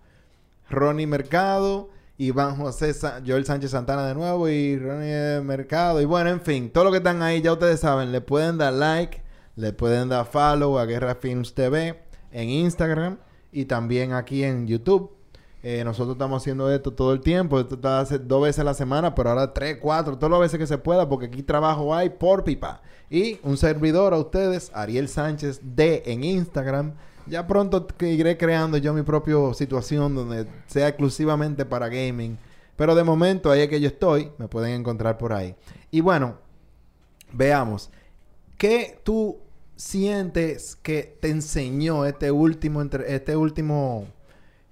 Ronnie Mercado. Iván José Joel Sánchez Santana de nuevo y Ronnie Mercado. Y bueno, en fin, todos los que están ahí, ya ustedes saben, le pueden dar like, le pueden dar follow a Guerra Films TV en Instagram y también aquí en YouTube. Eh, nosotros estamos haciendo esto todo el tiempo. Esto está hace dos veces a la semana, pero ahora tres, cuatro, todas las veces que se pueda, porque aquí trabajo hay por pipa. Y un servidor a ustedes, Ariel Sánchez D en Instagram. Ya pronto iré creando yo mi propia situación donde sea exclusivamente para gaming. Pero de momento ahí es que yo estoy. Me pueden encontrar por ahí. Y bueno, veamos. ¿Qué tú sientes que te enseñó este último, este último,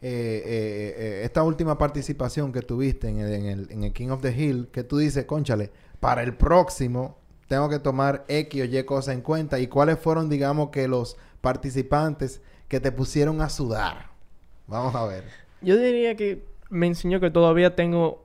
eh, eh, eh, esta última participación que tuviste en el, en, el, en el King of the Hill? Que tú dices, conchale, para el próximo tengo que tomar X o Y cosas en cuenta. ¿Y cuáles fueron, digamos, que los participantes que te pusieron a sudar? Vamos a ver. Yo diría que me enseñó que todavía tengo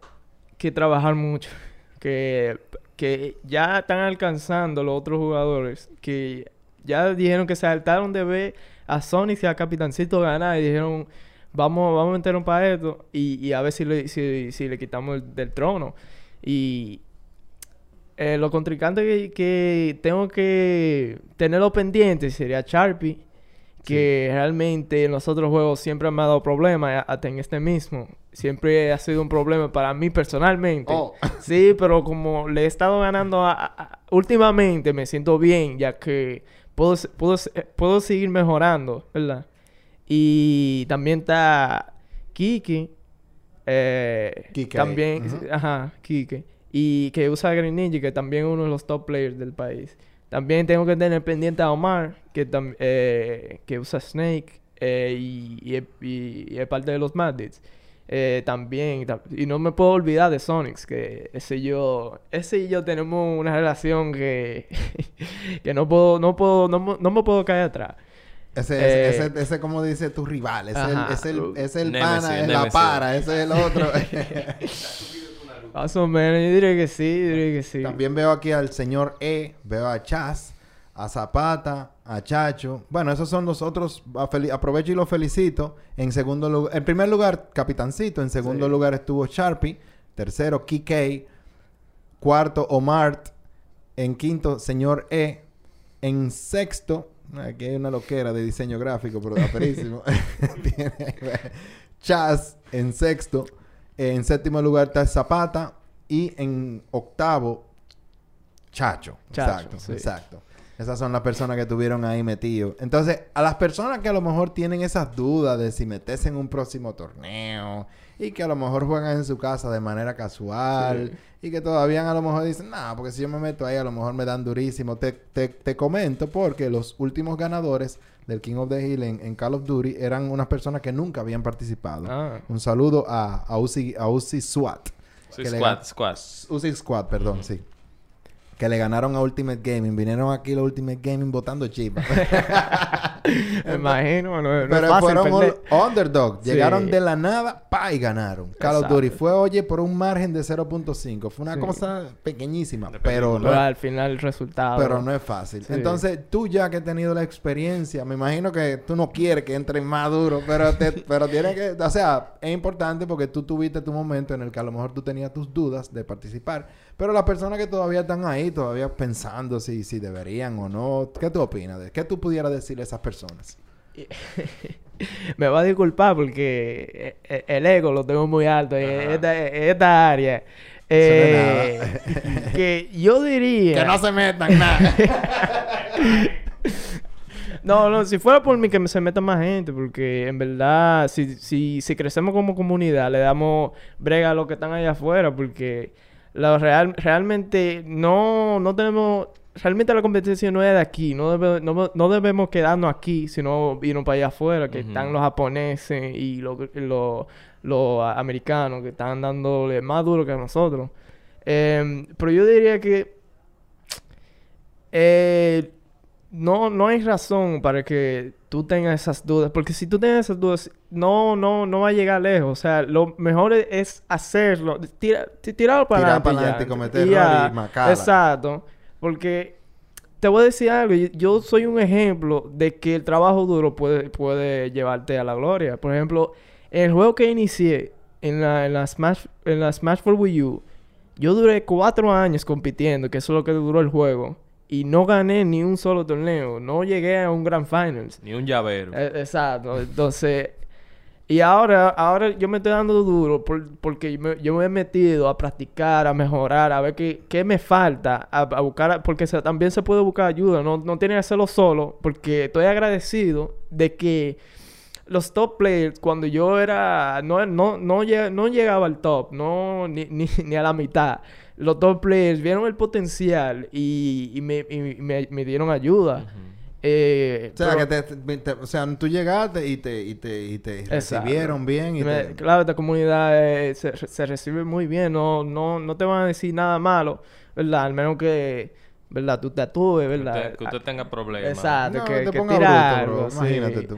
que trabajar mucho. Que, que ya están alcanzando los otros jugadores. Que ya dijeron que se saltaron de ver a Sonic y a Capitancito ganar. Y dijeron, vamos, vamos a meternos para esto. Y, y a ver si le, si, si le quitamos el- del trono. Y eh, lo contrincante que, que tengo que tenerlo pendiente sería Sharpie. Que realmente en los otros juegos siempre me ha dado problemas, a- hasta en este mismo. Siempre ha sido un problema para mí personalmente. Oh. Sí, pero como le he estado ganando a- a- a- últimamente, me siento bien, ya que puedo, puedo, puedo seguir mejorando, ¿verdad? Y también está Kiki. Eh, Kike, también, ajá, Kike. Y que usa Green Ninja, que también es uno de los top players del país. También tengo que tener pendiente a Omar, que, eh, que usa Snake eh, y, y, es- y- y es parte de los Maddits. Eh, también, ta- y no me puedo olvidar de Sonics, que ese y yo, ese y yo tenemos una relación que, que no puedo, no puedo, no, no me puedo caer atrás. Ese, Eh, ese, ese, ese, como dice tu rival, es el, es el, es el pana, es la para, ese es el otro. Más o menos, yo diría que sí, yo diría que sí. También veo aquí al señor E, veo a Chaz, a Zapata, a Chacho. Bueno, esos son los otros. Aprovecho y los felicito. En segundo lugar, en primer lugar, Capitancito. En segundo Sí. lugar estuvo Sharpie. Tercero, KK. Cuarto, Omart. En quinto, señor E. En sexto, aquí hay una loquera de diseño gráfico, pero aperísimo. Tiene Chaz en sexto. En séptimo lugar está Zapata. Y en octavo, Chacho. Chacho, exacto, sí. exacto. Esas son las personas que estuvieron ahí metidos. Entonces, a las personas que a lo mejor tienen esas dudas de si meterse en un próximo torneo y que a lo mejor juegan en su casa de manera casual y que todavía a lo mejor dicen, no, porque si yo me meto ahí a lo mejor me dan durísimo. Te, te, te comento porque los últimos ganadores del King of the Hill en, en Call of Duty eran unas personas que nunca habían participado. Ah. Un saludo a, a, Uzi, a Uzi SWAT. Le squad, squad. Uzi Squad, perdón, sí. Que le ganaron a Ultimate Gaming. Vinieron aquí los Ultimate Gaming votando chispas. Me imagino, no, no es Pero fácil fueron perder. underdog. Sí. Llegaron de la nada, pa, y ganaron. Call of. Duty fue, oye, por un margen de 0.5. Fue una Sí. cosa pequeñísima. De Pero no, al final el resultado. pero no es fácil. Sí. Entonces, tú ya que has tenido la experiencia, me imagino que tú no quieres que entren más duro, pero, te, pero tienes que, o sea, es importante porque tú tuviste tu momento en el que a lo mejor tú tenías tus dudas de participar, pero las personas que todavía están ahí, todavía pensando si, si deberían o no, ¿qué tú opinas? de ¿Qué tú pudieras decirle a esas personas? Me va a disculpar porque eh, eh, el ego lo tengo muy alto en esta, esta área. Eh, que yo diría... Que no se metan nada. No, no, si fuera por mí que me- se meta más gente, porque en verdad, si, si, si crecemos como comunidad, le damos brega a los que están allá afuera, porque la real, realmente no, no tenemos, realmente la competencia no es de aquí, no, debe- no, no debemos quedarnos aquí, sino irnos para allá afuera, que están los japoneses y los, los, los americanos que están dándole más duro que a nosotros. Em, pero yo diría que eh, no, no hay razón para que tú tengas esas dudas, porque si tú tienes esas dudas, no, no, no va a llegar lejos. O sea, lo mejor es- es hacerlo, tira, ti- tirarlo para Tirar adelante. para adelante y cometer y macala. Exacto, porque te voy a decir algo, yo, soy un ejemplo de que el trabajo duro puede, puede llevarte a la gloria. Por ejemplo, el juego que inicié, en la, en la Smash, en la Smash for Wii U, yo duré cuatro años compitiendo, que eso es lo que duró el juego. Y no gané ni un solo torneo. No llegué a un Grand Finals. Ni un llavero. Eh, exacto. Entonces... Y ahora, ahora yo me estoy dando duro por- porque yo me, yo me he metido a practicar, a mejorar, a ver qué, qué me falta, a, a buscar, porque se- también se puede buscar ayuda, no, no tiene que hacerlo solo, porque estoy agradecido de que los top players, cuando yo era, no, no, no, no llegaba al top, no, ni, ni, ni a la mitad, los top players vieron el potencial y, y me, y me, me dieron ayuda. Eh, O sea, pero- que te, te- o sea, tú llegaste y te, y te, y te Exacto. recibieron bien y Me- te... Claro, esta comunidad eh, se, se recibe muy bien, no, no, no te van a decir nada malo, ¿verdad? Al menos que, ¿verdad? Tú te actúes, Que ¿verdad? usted, que usted tenga problemas. Exacto, No, que, te que ponga tirar bruto, bro. algo, sí. Imagínate tú.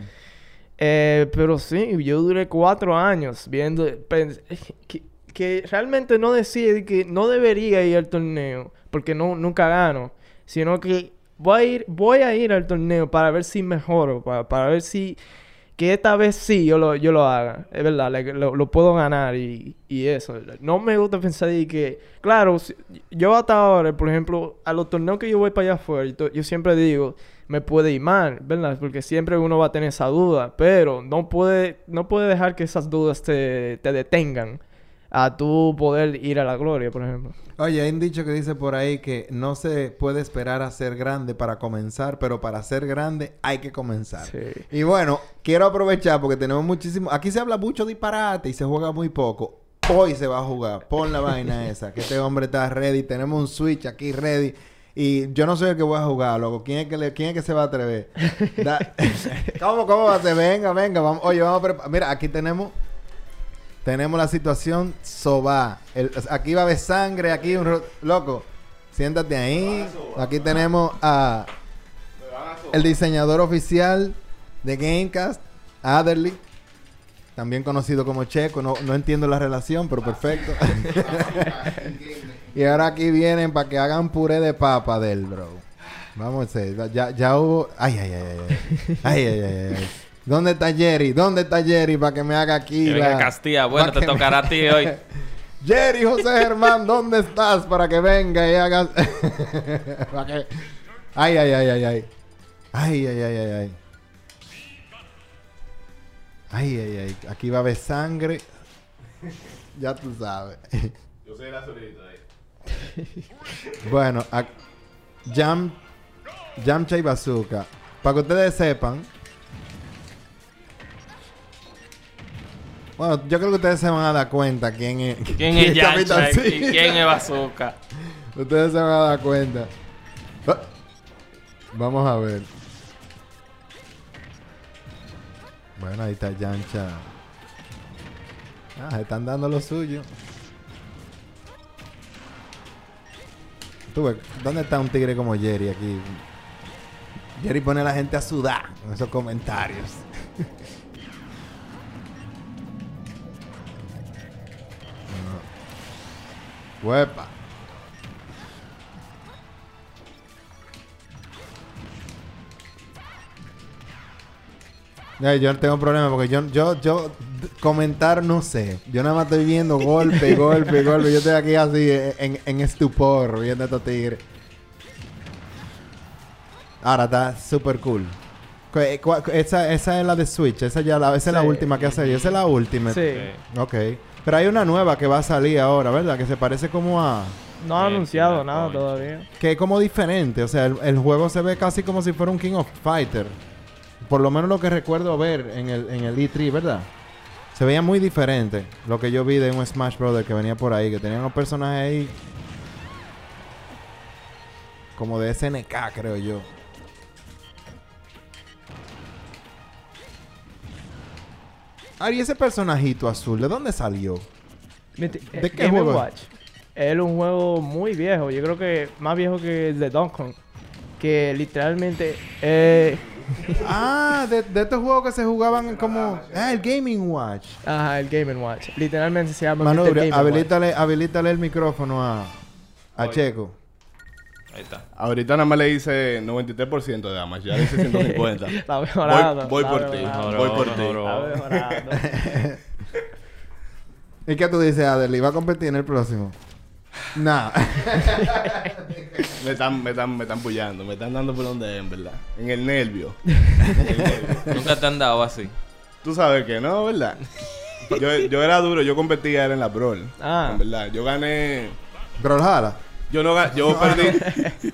Eh, pero sí, yo duré cuatro años viendo, que, realmente no decía de que no debería ir al torneo, porque no, nunca gano, sino que voy a ir, voy a ir al torneo para ver si mejoro, para, para ver si, que esta vez sí yo lo, yo lo haga, es verdad, lo, puedo ganar y, y eso. No me gusta pensar que, claro, si- yo hasta ahora, por ejemplo, a los torneos que yo voy para allá afuera, yo, yo siempre digo, me puede ir mal, ¿verdad? Porque siempre uno va a tener esa duda, pero no puede, no puede dejar que esas dudas te, te detengan a tú poder ir a la gloria, por ejemplo. Oye, hay un dicho que dice por ahí que no se puede esperar a ser grande para comenzar, pero para ser grande hay que comenzar. Sí. Y bueno, quiero aprovechar porque tenemos muchísimo... Aquí se habla mucho disparate y se juega muy poco. Hoy se va a jugar. Pon la vaina esa, que este hombre está ready. Tenemos un Switch aquí ready. Y yo no soy el que voy a jugar, loco. ¿Quién es que, le- quién es que se va a atrever? Da- ¿Cómo, cómo va a ser? Venga, venga. Vamos. Oye, vamos a preparar. Mira, aquí tenemos... Tenemos la situación soba. Aquí va a haber sangre, aquí un... Loco, siéntate ahí. Aquí tenemos a... El diseñador oficial de Gamecast, Adderley, también conocido como Checo. No, no entiendo la relación, pero perfecto. y ahora aquí vienen para que hagan puré de papa del bro. Vamos a ya, ya hubo... Ay, ay, ay, ay. Ay, ay, ay, ay. ¿Dónde está Jerry? ¿Dónde está Jerry para que me haga aquí la- Castilla. Bueno, te me- tocará a ti hoy. Jerry José Germán, ¿dónde estás para que venga y hagas... que... Ay, ay, ay, ay, ay. Ay, ay, ay, ay, ay. Ay, ay, ay. Aquí va a haber sangre. ya tú sabes. Yo soy el azulito ahí. bueno, a- Jam... Yamcha y Bazooka. Para que ustedes sepan... Bueno, yo creo que ustedes se van a dar cuenta quién es... ¿Quién es Yancha y quién es Bazooka? Ustedes se van a dar cuenta. Ah, Vamos a ver. Bueno, ahí está Yancha. Ah, se están dando lo suyo. Tú ves, ¿dónde está un tigre como Jerry aquí? Jerry pone a la gente a sudar en esos comentarios. Huepa. Yo no tengo problema porque yo, yo, yo comentar no sé. Yo nada más estoy viendo golpe, golpe, golpe. Yo estoy aquí así en, en estupor viendo a estos tigres. Ahora está super cool. Esa, esa es la de Switch. Esa, ya la, esa es la última que ha salido. Esa es la última. Sí. Ok. Pero hay una nueva que va a salir ahora, ¿verdad? Que se parece como a... No han Sí, anunciado nada todavía. Que es como diferente. O sea, el, el juego se ve casi como si fuera un King of Fighter. Por lo menos lo que recuerdo ver en el, en el E3, ¿verdad? Se veía muy diferente lo que yo vi de un Smash Brother que venía por ahí. Que tenían unos personajes ahí... Como de SNK, creo yo. Ari, ese personajito azul, ¿de dónde salió? ¿De eh, qué Game juego? Watch. Es un juego muy viejo. Yo creo que más viejo que el de Donkey Kong. Que literalmente... Eh, Ah, de, de estos juegos que se jugaban como... Ah, el Gaming Watch. ajá, el Game Watch. Literalmente se llama Manu, Mr. Game Watch. habilítale, habilítale el micrófono a, a Oye. Checo. Ahí está. Ahorita nada más le hice 93% de damage. Ya le hice 150. Está mejorando. Voy- voy está por ti. Voy por ti. Está mejorando. ¿Y qué tú dices, Adeli? ¿Va a competir en el próximo? Nah. me están, me están, me están pullando. Me están dando por donde es, en verdad. En el nervio. En el nervio. Nunca te han dado así. Tú sabes que no, ¿verdad? Yo, yo era duro. Yo competía era en la Brawl. Ah. En verdad. Yo gané... Brawlhalla. Yo no yo perdí.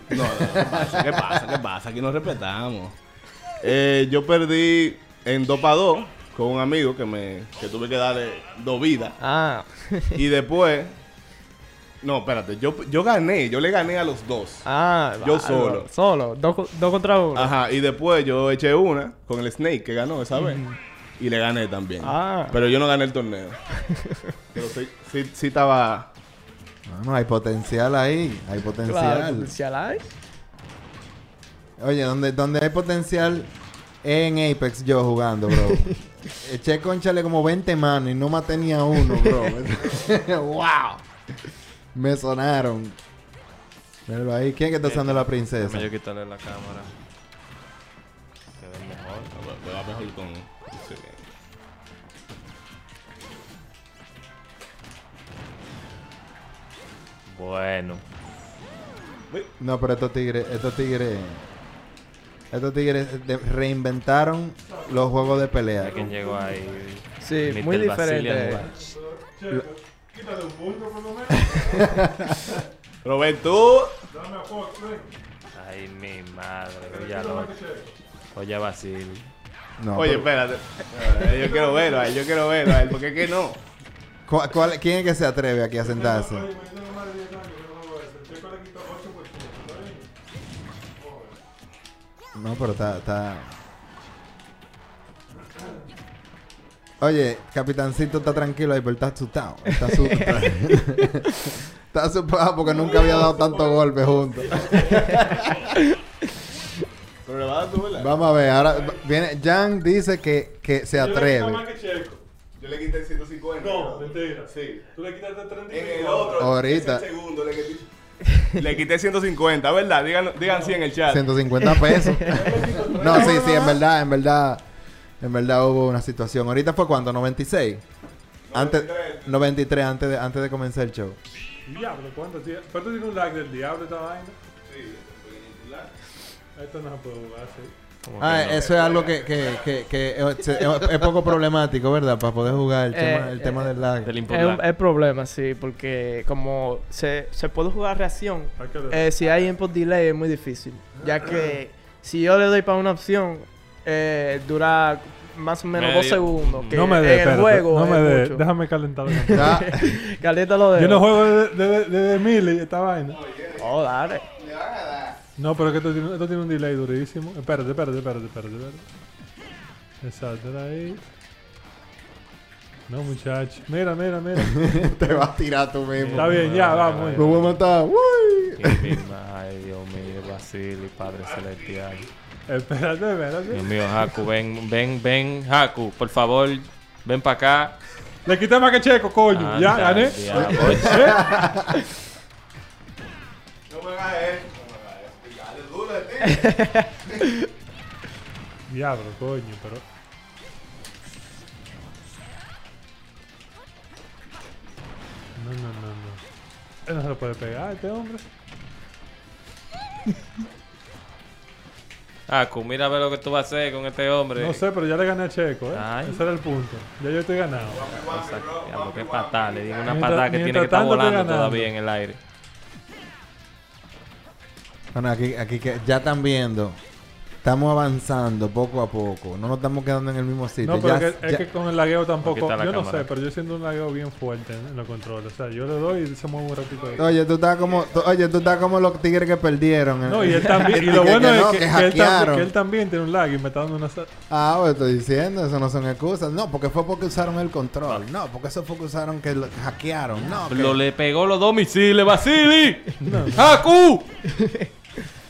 No, no, ¿qué pasa? ¿Qué pasa? ¿Qué pasa? Aquí nos respetamos. Eh, yo perdí en 2 para 2 con un amigo que me que tuve que darle dos vidas. Ah. Y después. No, espérate, yo, yo gané, yo le gané a los dos. Ah. Yo solo. Solo. Dos, dos contra uno. Ajá, y después yo eché una con el Snake que ganó esa vez. Y le gané también. Ah. Pero yo no gané el torneo. Pero sí, sí, sí estaba. Bueno, hay potencial ahí. Hay Claro, potencial. potencial hay. Oye, donde, donde hay potencial es en Apex yo jugando, bro. Eché conchale como 20 manos y no maté ni a uno, bro. ¡Wow! Me sonaron. Míralo ahí. ¿Quién es que está usando la princesa? Déjame yo quitarle la cámara. Que ve mejor. Me va mejor con. Bueno. No, pero estos tigres, estos tigres, estos tigres reinventaron los juegos de pelea. ¿A quién llegó ahí? Sí, muy diferente. Watch. Robert, tú. Ay, mi madre. Oye, a lo- Oye, a Basil. No, Oye, pero- espérate. Eh, Yo quiero verlo a él, yo quiero verlo a él, porque es que no. ¿cuál- cuál- ¿quién es que se atreve aquí a sentarse? No, pero está, está... Oye, Capitancito está tranquilo ahí, pero está asustado. Está asustado. está asustado porque nunca había dado tantos golpes juntos. Pero le va a. Vamos a ver, ahora viene. Jan dice que, que se atreve. Yo le quité 150. No, mentira. Sí. Tú le quitaste 30 En el otro, Ahorita. segundo, le quité, le quité 150, ¿verdad? Digan, digan sí en el chat. 150 pesos. no, sí, sí, en verdad, en verdad. En verdad hubo una situación. Ahorita fue cuando, 96. Antes, 93. 93, antes de, antes de comenzar el show. Diablo, ¿cuánto tiene? ¿Cuánto tiene un lag del diablo esta vaina? Sí. Esto no se puede jugar así. Como que Ah, no. eso es algo que, que, que, que es, es poco problemático, ¿verdad? Para poder jugar el, Eh, tema, el tema eh, del lag. Del input Es es problema, sí, porque como se, se puede jugar reacción, eh, si hay input delay es muy difícil. Ya que si yo le doy para una opción, eh, dura más o menos dos segundos. Que no me en dé, el juego No me dé. Déjame calentar. Ya. Calienta los dedos. Yo no juego desde de, de, de mili esta vaina. Oh, dale. Le van a dar. No, pero que esto tiene, esto tiene un delay durísimo. Espérate, espérate, espérate, espérate, espérate. Exacto, era ahí. No, muchacho. Mira, mira, mira. Te vas a tirar tú mismo. Está bien, ya, vamos. Me voy a matar. ¡Uy! Ay, Dios mío, Basili, Padre Celestial. Espérate, espérate. Dios mío, Haku, ven, ven, ven, Haku, por favor, ven para acá. Le quité más que checo, coño. ya, gané. diablo. No me hagas eso. No me hagas Diablo, coño, pero. No, no, no, no. Él no se lo puede pegar a este hombre. Haku, mira a ver lo que tú vas a hacer con este hombre. No sé, pero ya le gané a Checo, ¿eh? Ay. Ese era el punto. Ya yo estoy ganado. Exacto, diablo, qué patada, le digo una patada que tiene que estar volando todavía en el aire. Bueno, aquí, aquí que ya están viendo. Estamos avanzando poco a poco. No nos estamos quedando en el mismo sitio. No, pero Ya- es, que, es ya- que con el lagueo tampoco. Yo no sé, pero yo siento un lagueo bien fuerte en, los controles. O sea, yo le doy y se mueve un ratito. ahí. Oye, tú estás como, tú- oye, tú estás como los tigres que perdieron. No, y él también. y lo bueno que es no, que, él también, que él también tiene un lag y me está dando una. Ah, pues estoy diciendo, eso no son excusas. No, porque fue porque usaron el control. No, porque eso fue que usaron que lo hackearon. No, que- Lo le pegó los dos misiles, Basili. No. ¡Haku!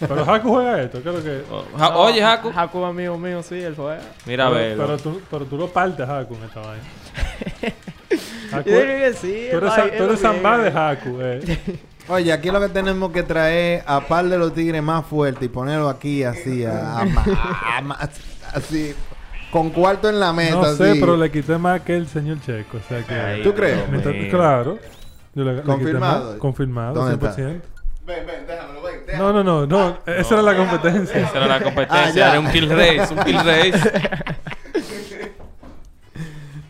Pero Haku juega esto, creo que. Oh, Ja- Oye, Haku. Haku amigo mío, sí, él fue. Mira a pero, ver. pero, tú, pero tú lo partes Haku en esta vaina. Haku, Yo digo que sí. tú eres, tú eres. Zambá de Haku, eh. Oye, aquí lo que tenemos que traer a par de los tigres más fuertes y ponerlo aquí así, a, a a así, con cuarto en la mesa. No sé, así. pero le quité más que el señor Checo. O sea que. Ay, ¿Tú crees? Mientras- claro. Yo le, le quité Confirmado. más. Confirmado, ¿Dónde está? 100%. Ven, ven, déjamelo, ven. No, no, no, no. Esa era la competencia. Esa era la competencia, Ah, era un kill race, un kill race.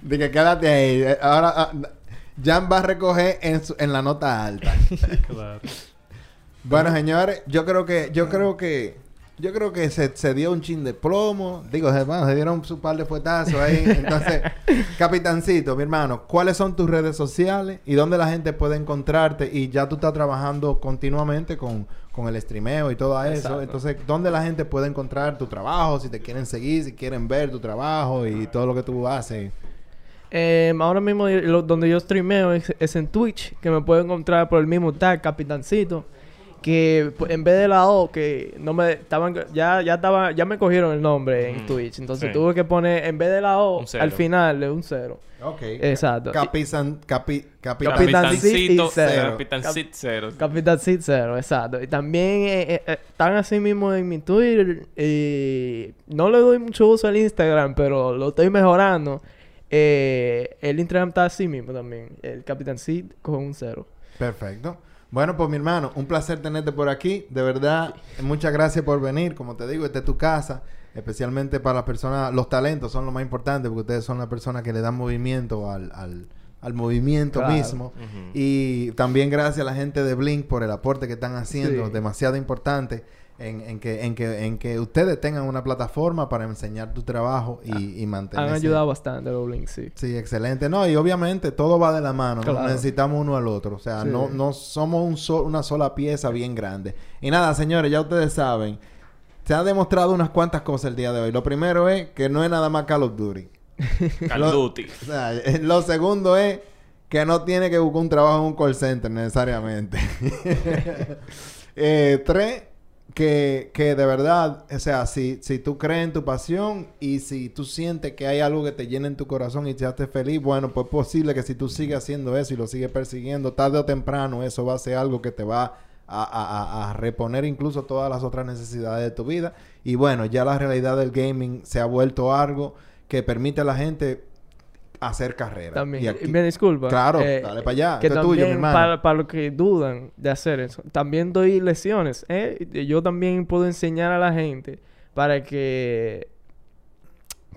De que quédate ahí. Ahora, ah, Jan va a recoger en, su- en la nota alta. Claro. Bueno, señores, yo creo que, yo creo que, yo creo que se, se dio un chin de plomo. Digo, bueno, se dieron su par de fuetazos ahí. Entonces, capitancito, mi hermano, ¿cuáles son tus redes sociales y dónde la gente puede encontrarte? Y ya tú estás trabajando continuamente con, con el streameo y todo eso. Exacto. Entonces, ¿dónde la gente puede encontrar tu trabajo? Si te quieren seguir, si quieren ver tu trabajo y todo lo que tú haces. Eh, ahora mismo lo- donde yo streameo es, es en Twitch, que me pueden encontrar por el mismo tag, Capitancito. Que en vez de la O, que no me estaban, ya, ya estaba, ya me cogieron el nombre en Mm, Twitch. Entonces sí. tuve que poner, en vez de la O, al final de un cero. Ok. Exacto. Capizan, capi, capi- Capitancito Capitancito cero. Capitancito cero. Capitancito cero, exacto. Y también eh, eh, eh, están así mismo en mi Twitter. Y no le doy mucho uso al Instagram, pero lo estoy mejorando. Eh, el Instagram está así mismo también. El Capitancito con un cero. Perfecto. Bueno, pues mi hermano, un placer tenerte por aquí. De verdad, muchas gracias por venir. Como te digo, esta es tu casa. Especialmente para las personas, los talentos son lo más importante porque ustedes son las personas que le dan movimiento al, al, al movimiento Claro. mismo. Y también gracias a la gente de Blink por el aporte que están haciendo, Sí. demasiado importante en, en que, en, que, en que ustedes tengan una plataforma para enseñar tu trabajo y, y mantenerse. Han ayudado bastante los links, sí. Sí, excelente. No, y obviamente todo va de la mano. Necesitamos uno al otro. O sea, Sí. no, no somos un so- una sola pieza bien grande. Y nada, señores, ya ustedes saben. Se ha demostrado unas cuantas cosas el día de hoy. Lo primero es que no es nada más Call of Duty. Call of Duty. O sea, lo segundo es que no tiene que buscar un trabajo en un call center necesariamente. eh, tres, que, de verdad, o sea, si, si tú crees en tu pasión y si tú sientes que hay algo que te llena en tu corazón y te hace feliz, bueno, pues es posible que si tú sigues haciendo eso y lo sigues persiguiendo, tarde o temprano eso va a ser algo que te va a- a- a reponer incluso todas las otras necesidades de tu vida. Y bueno, ya la realidad del gaming se ha vuelto algo que permite a la gente hacer carrera. También. Y aquí- Me disculpa. Claro, eh, dale para allá. Que Esto es también, tuyo, mi hermano. para, para los que dudan de hacer eso, también doy lecciones. ¿eh? Yo también puedo enseñar a la gente para que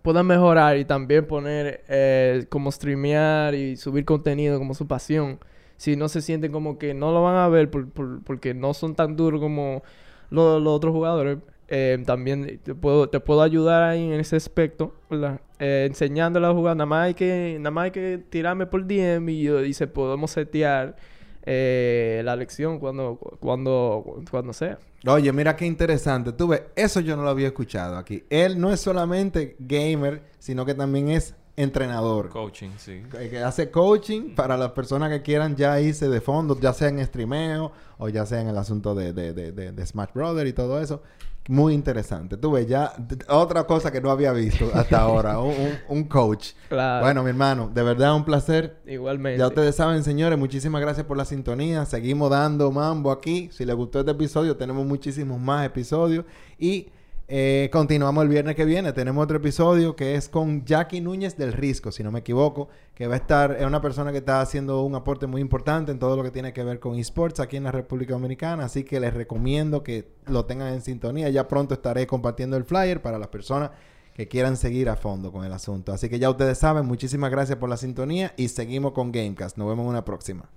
puedan mejorar y también poner eh, como streamear y subir contenido como su pasión. Si no se sienten como que no lo van a ver por- por- porque no son tan duros como lo- los otros jugadores, eh, también te puedo, te puedo ayudar ahí en ese aspecto, ¿verdad? Eh, enseñándole a jugar. Nada más hay que, nada más hay que tirarme por DM y, yo- y se podemos setear eh, la lección cuando, cuando, cuando sea. Oye, mira qué interesante. Tú ves, eso yo no lo había escuchado aquí. Él no es solamente gamer, sino que también es entrenador. Coaching, sí. que que hace coaching para las personas que quieran ya irse de fondo, ya sea en streameo o ya sea en el asunto de, de, de, de- de Smash Brother y todo eso. Muy interesante. Tú ves, ya otra cosa que no había visto hasta ahora, un, un- un coach. Claro. Bueno, mi hermano, de verdad un placer. Igualmente. Ya ustedes saben, señores, muchísimas gracias por la sintonía. Seguimos dando mambo aquí. Si les gustó este episodio, tenemos muchísimos más episodios. Y eh, continuamos el viernes que viene. Tenemos otro episodio que es con Jackie Núñez del Risco, si no me equivoco, que va a estar, es una persona que está haciendo un aporte muy importante en todo lo que tiene que ver con esports aquí en la República Dominicana. Así que les recomiendo que lo tengan en sintonía. Ya pronto estaré compartiendo el flyer para las personas que quieran seguir a fondo con el asunto. Así que ya ustedes saben, muchísimas gracias por la sintonía y seguimos con Gamecast. Nos vemos en una próxima.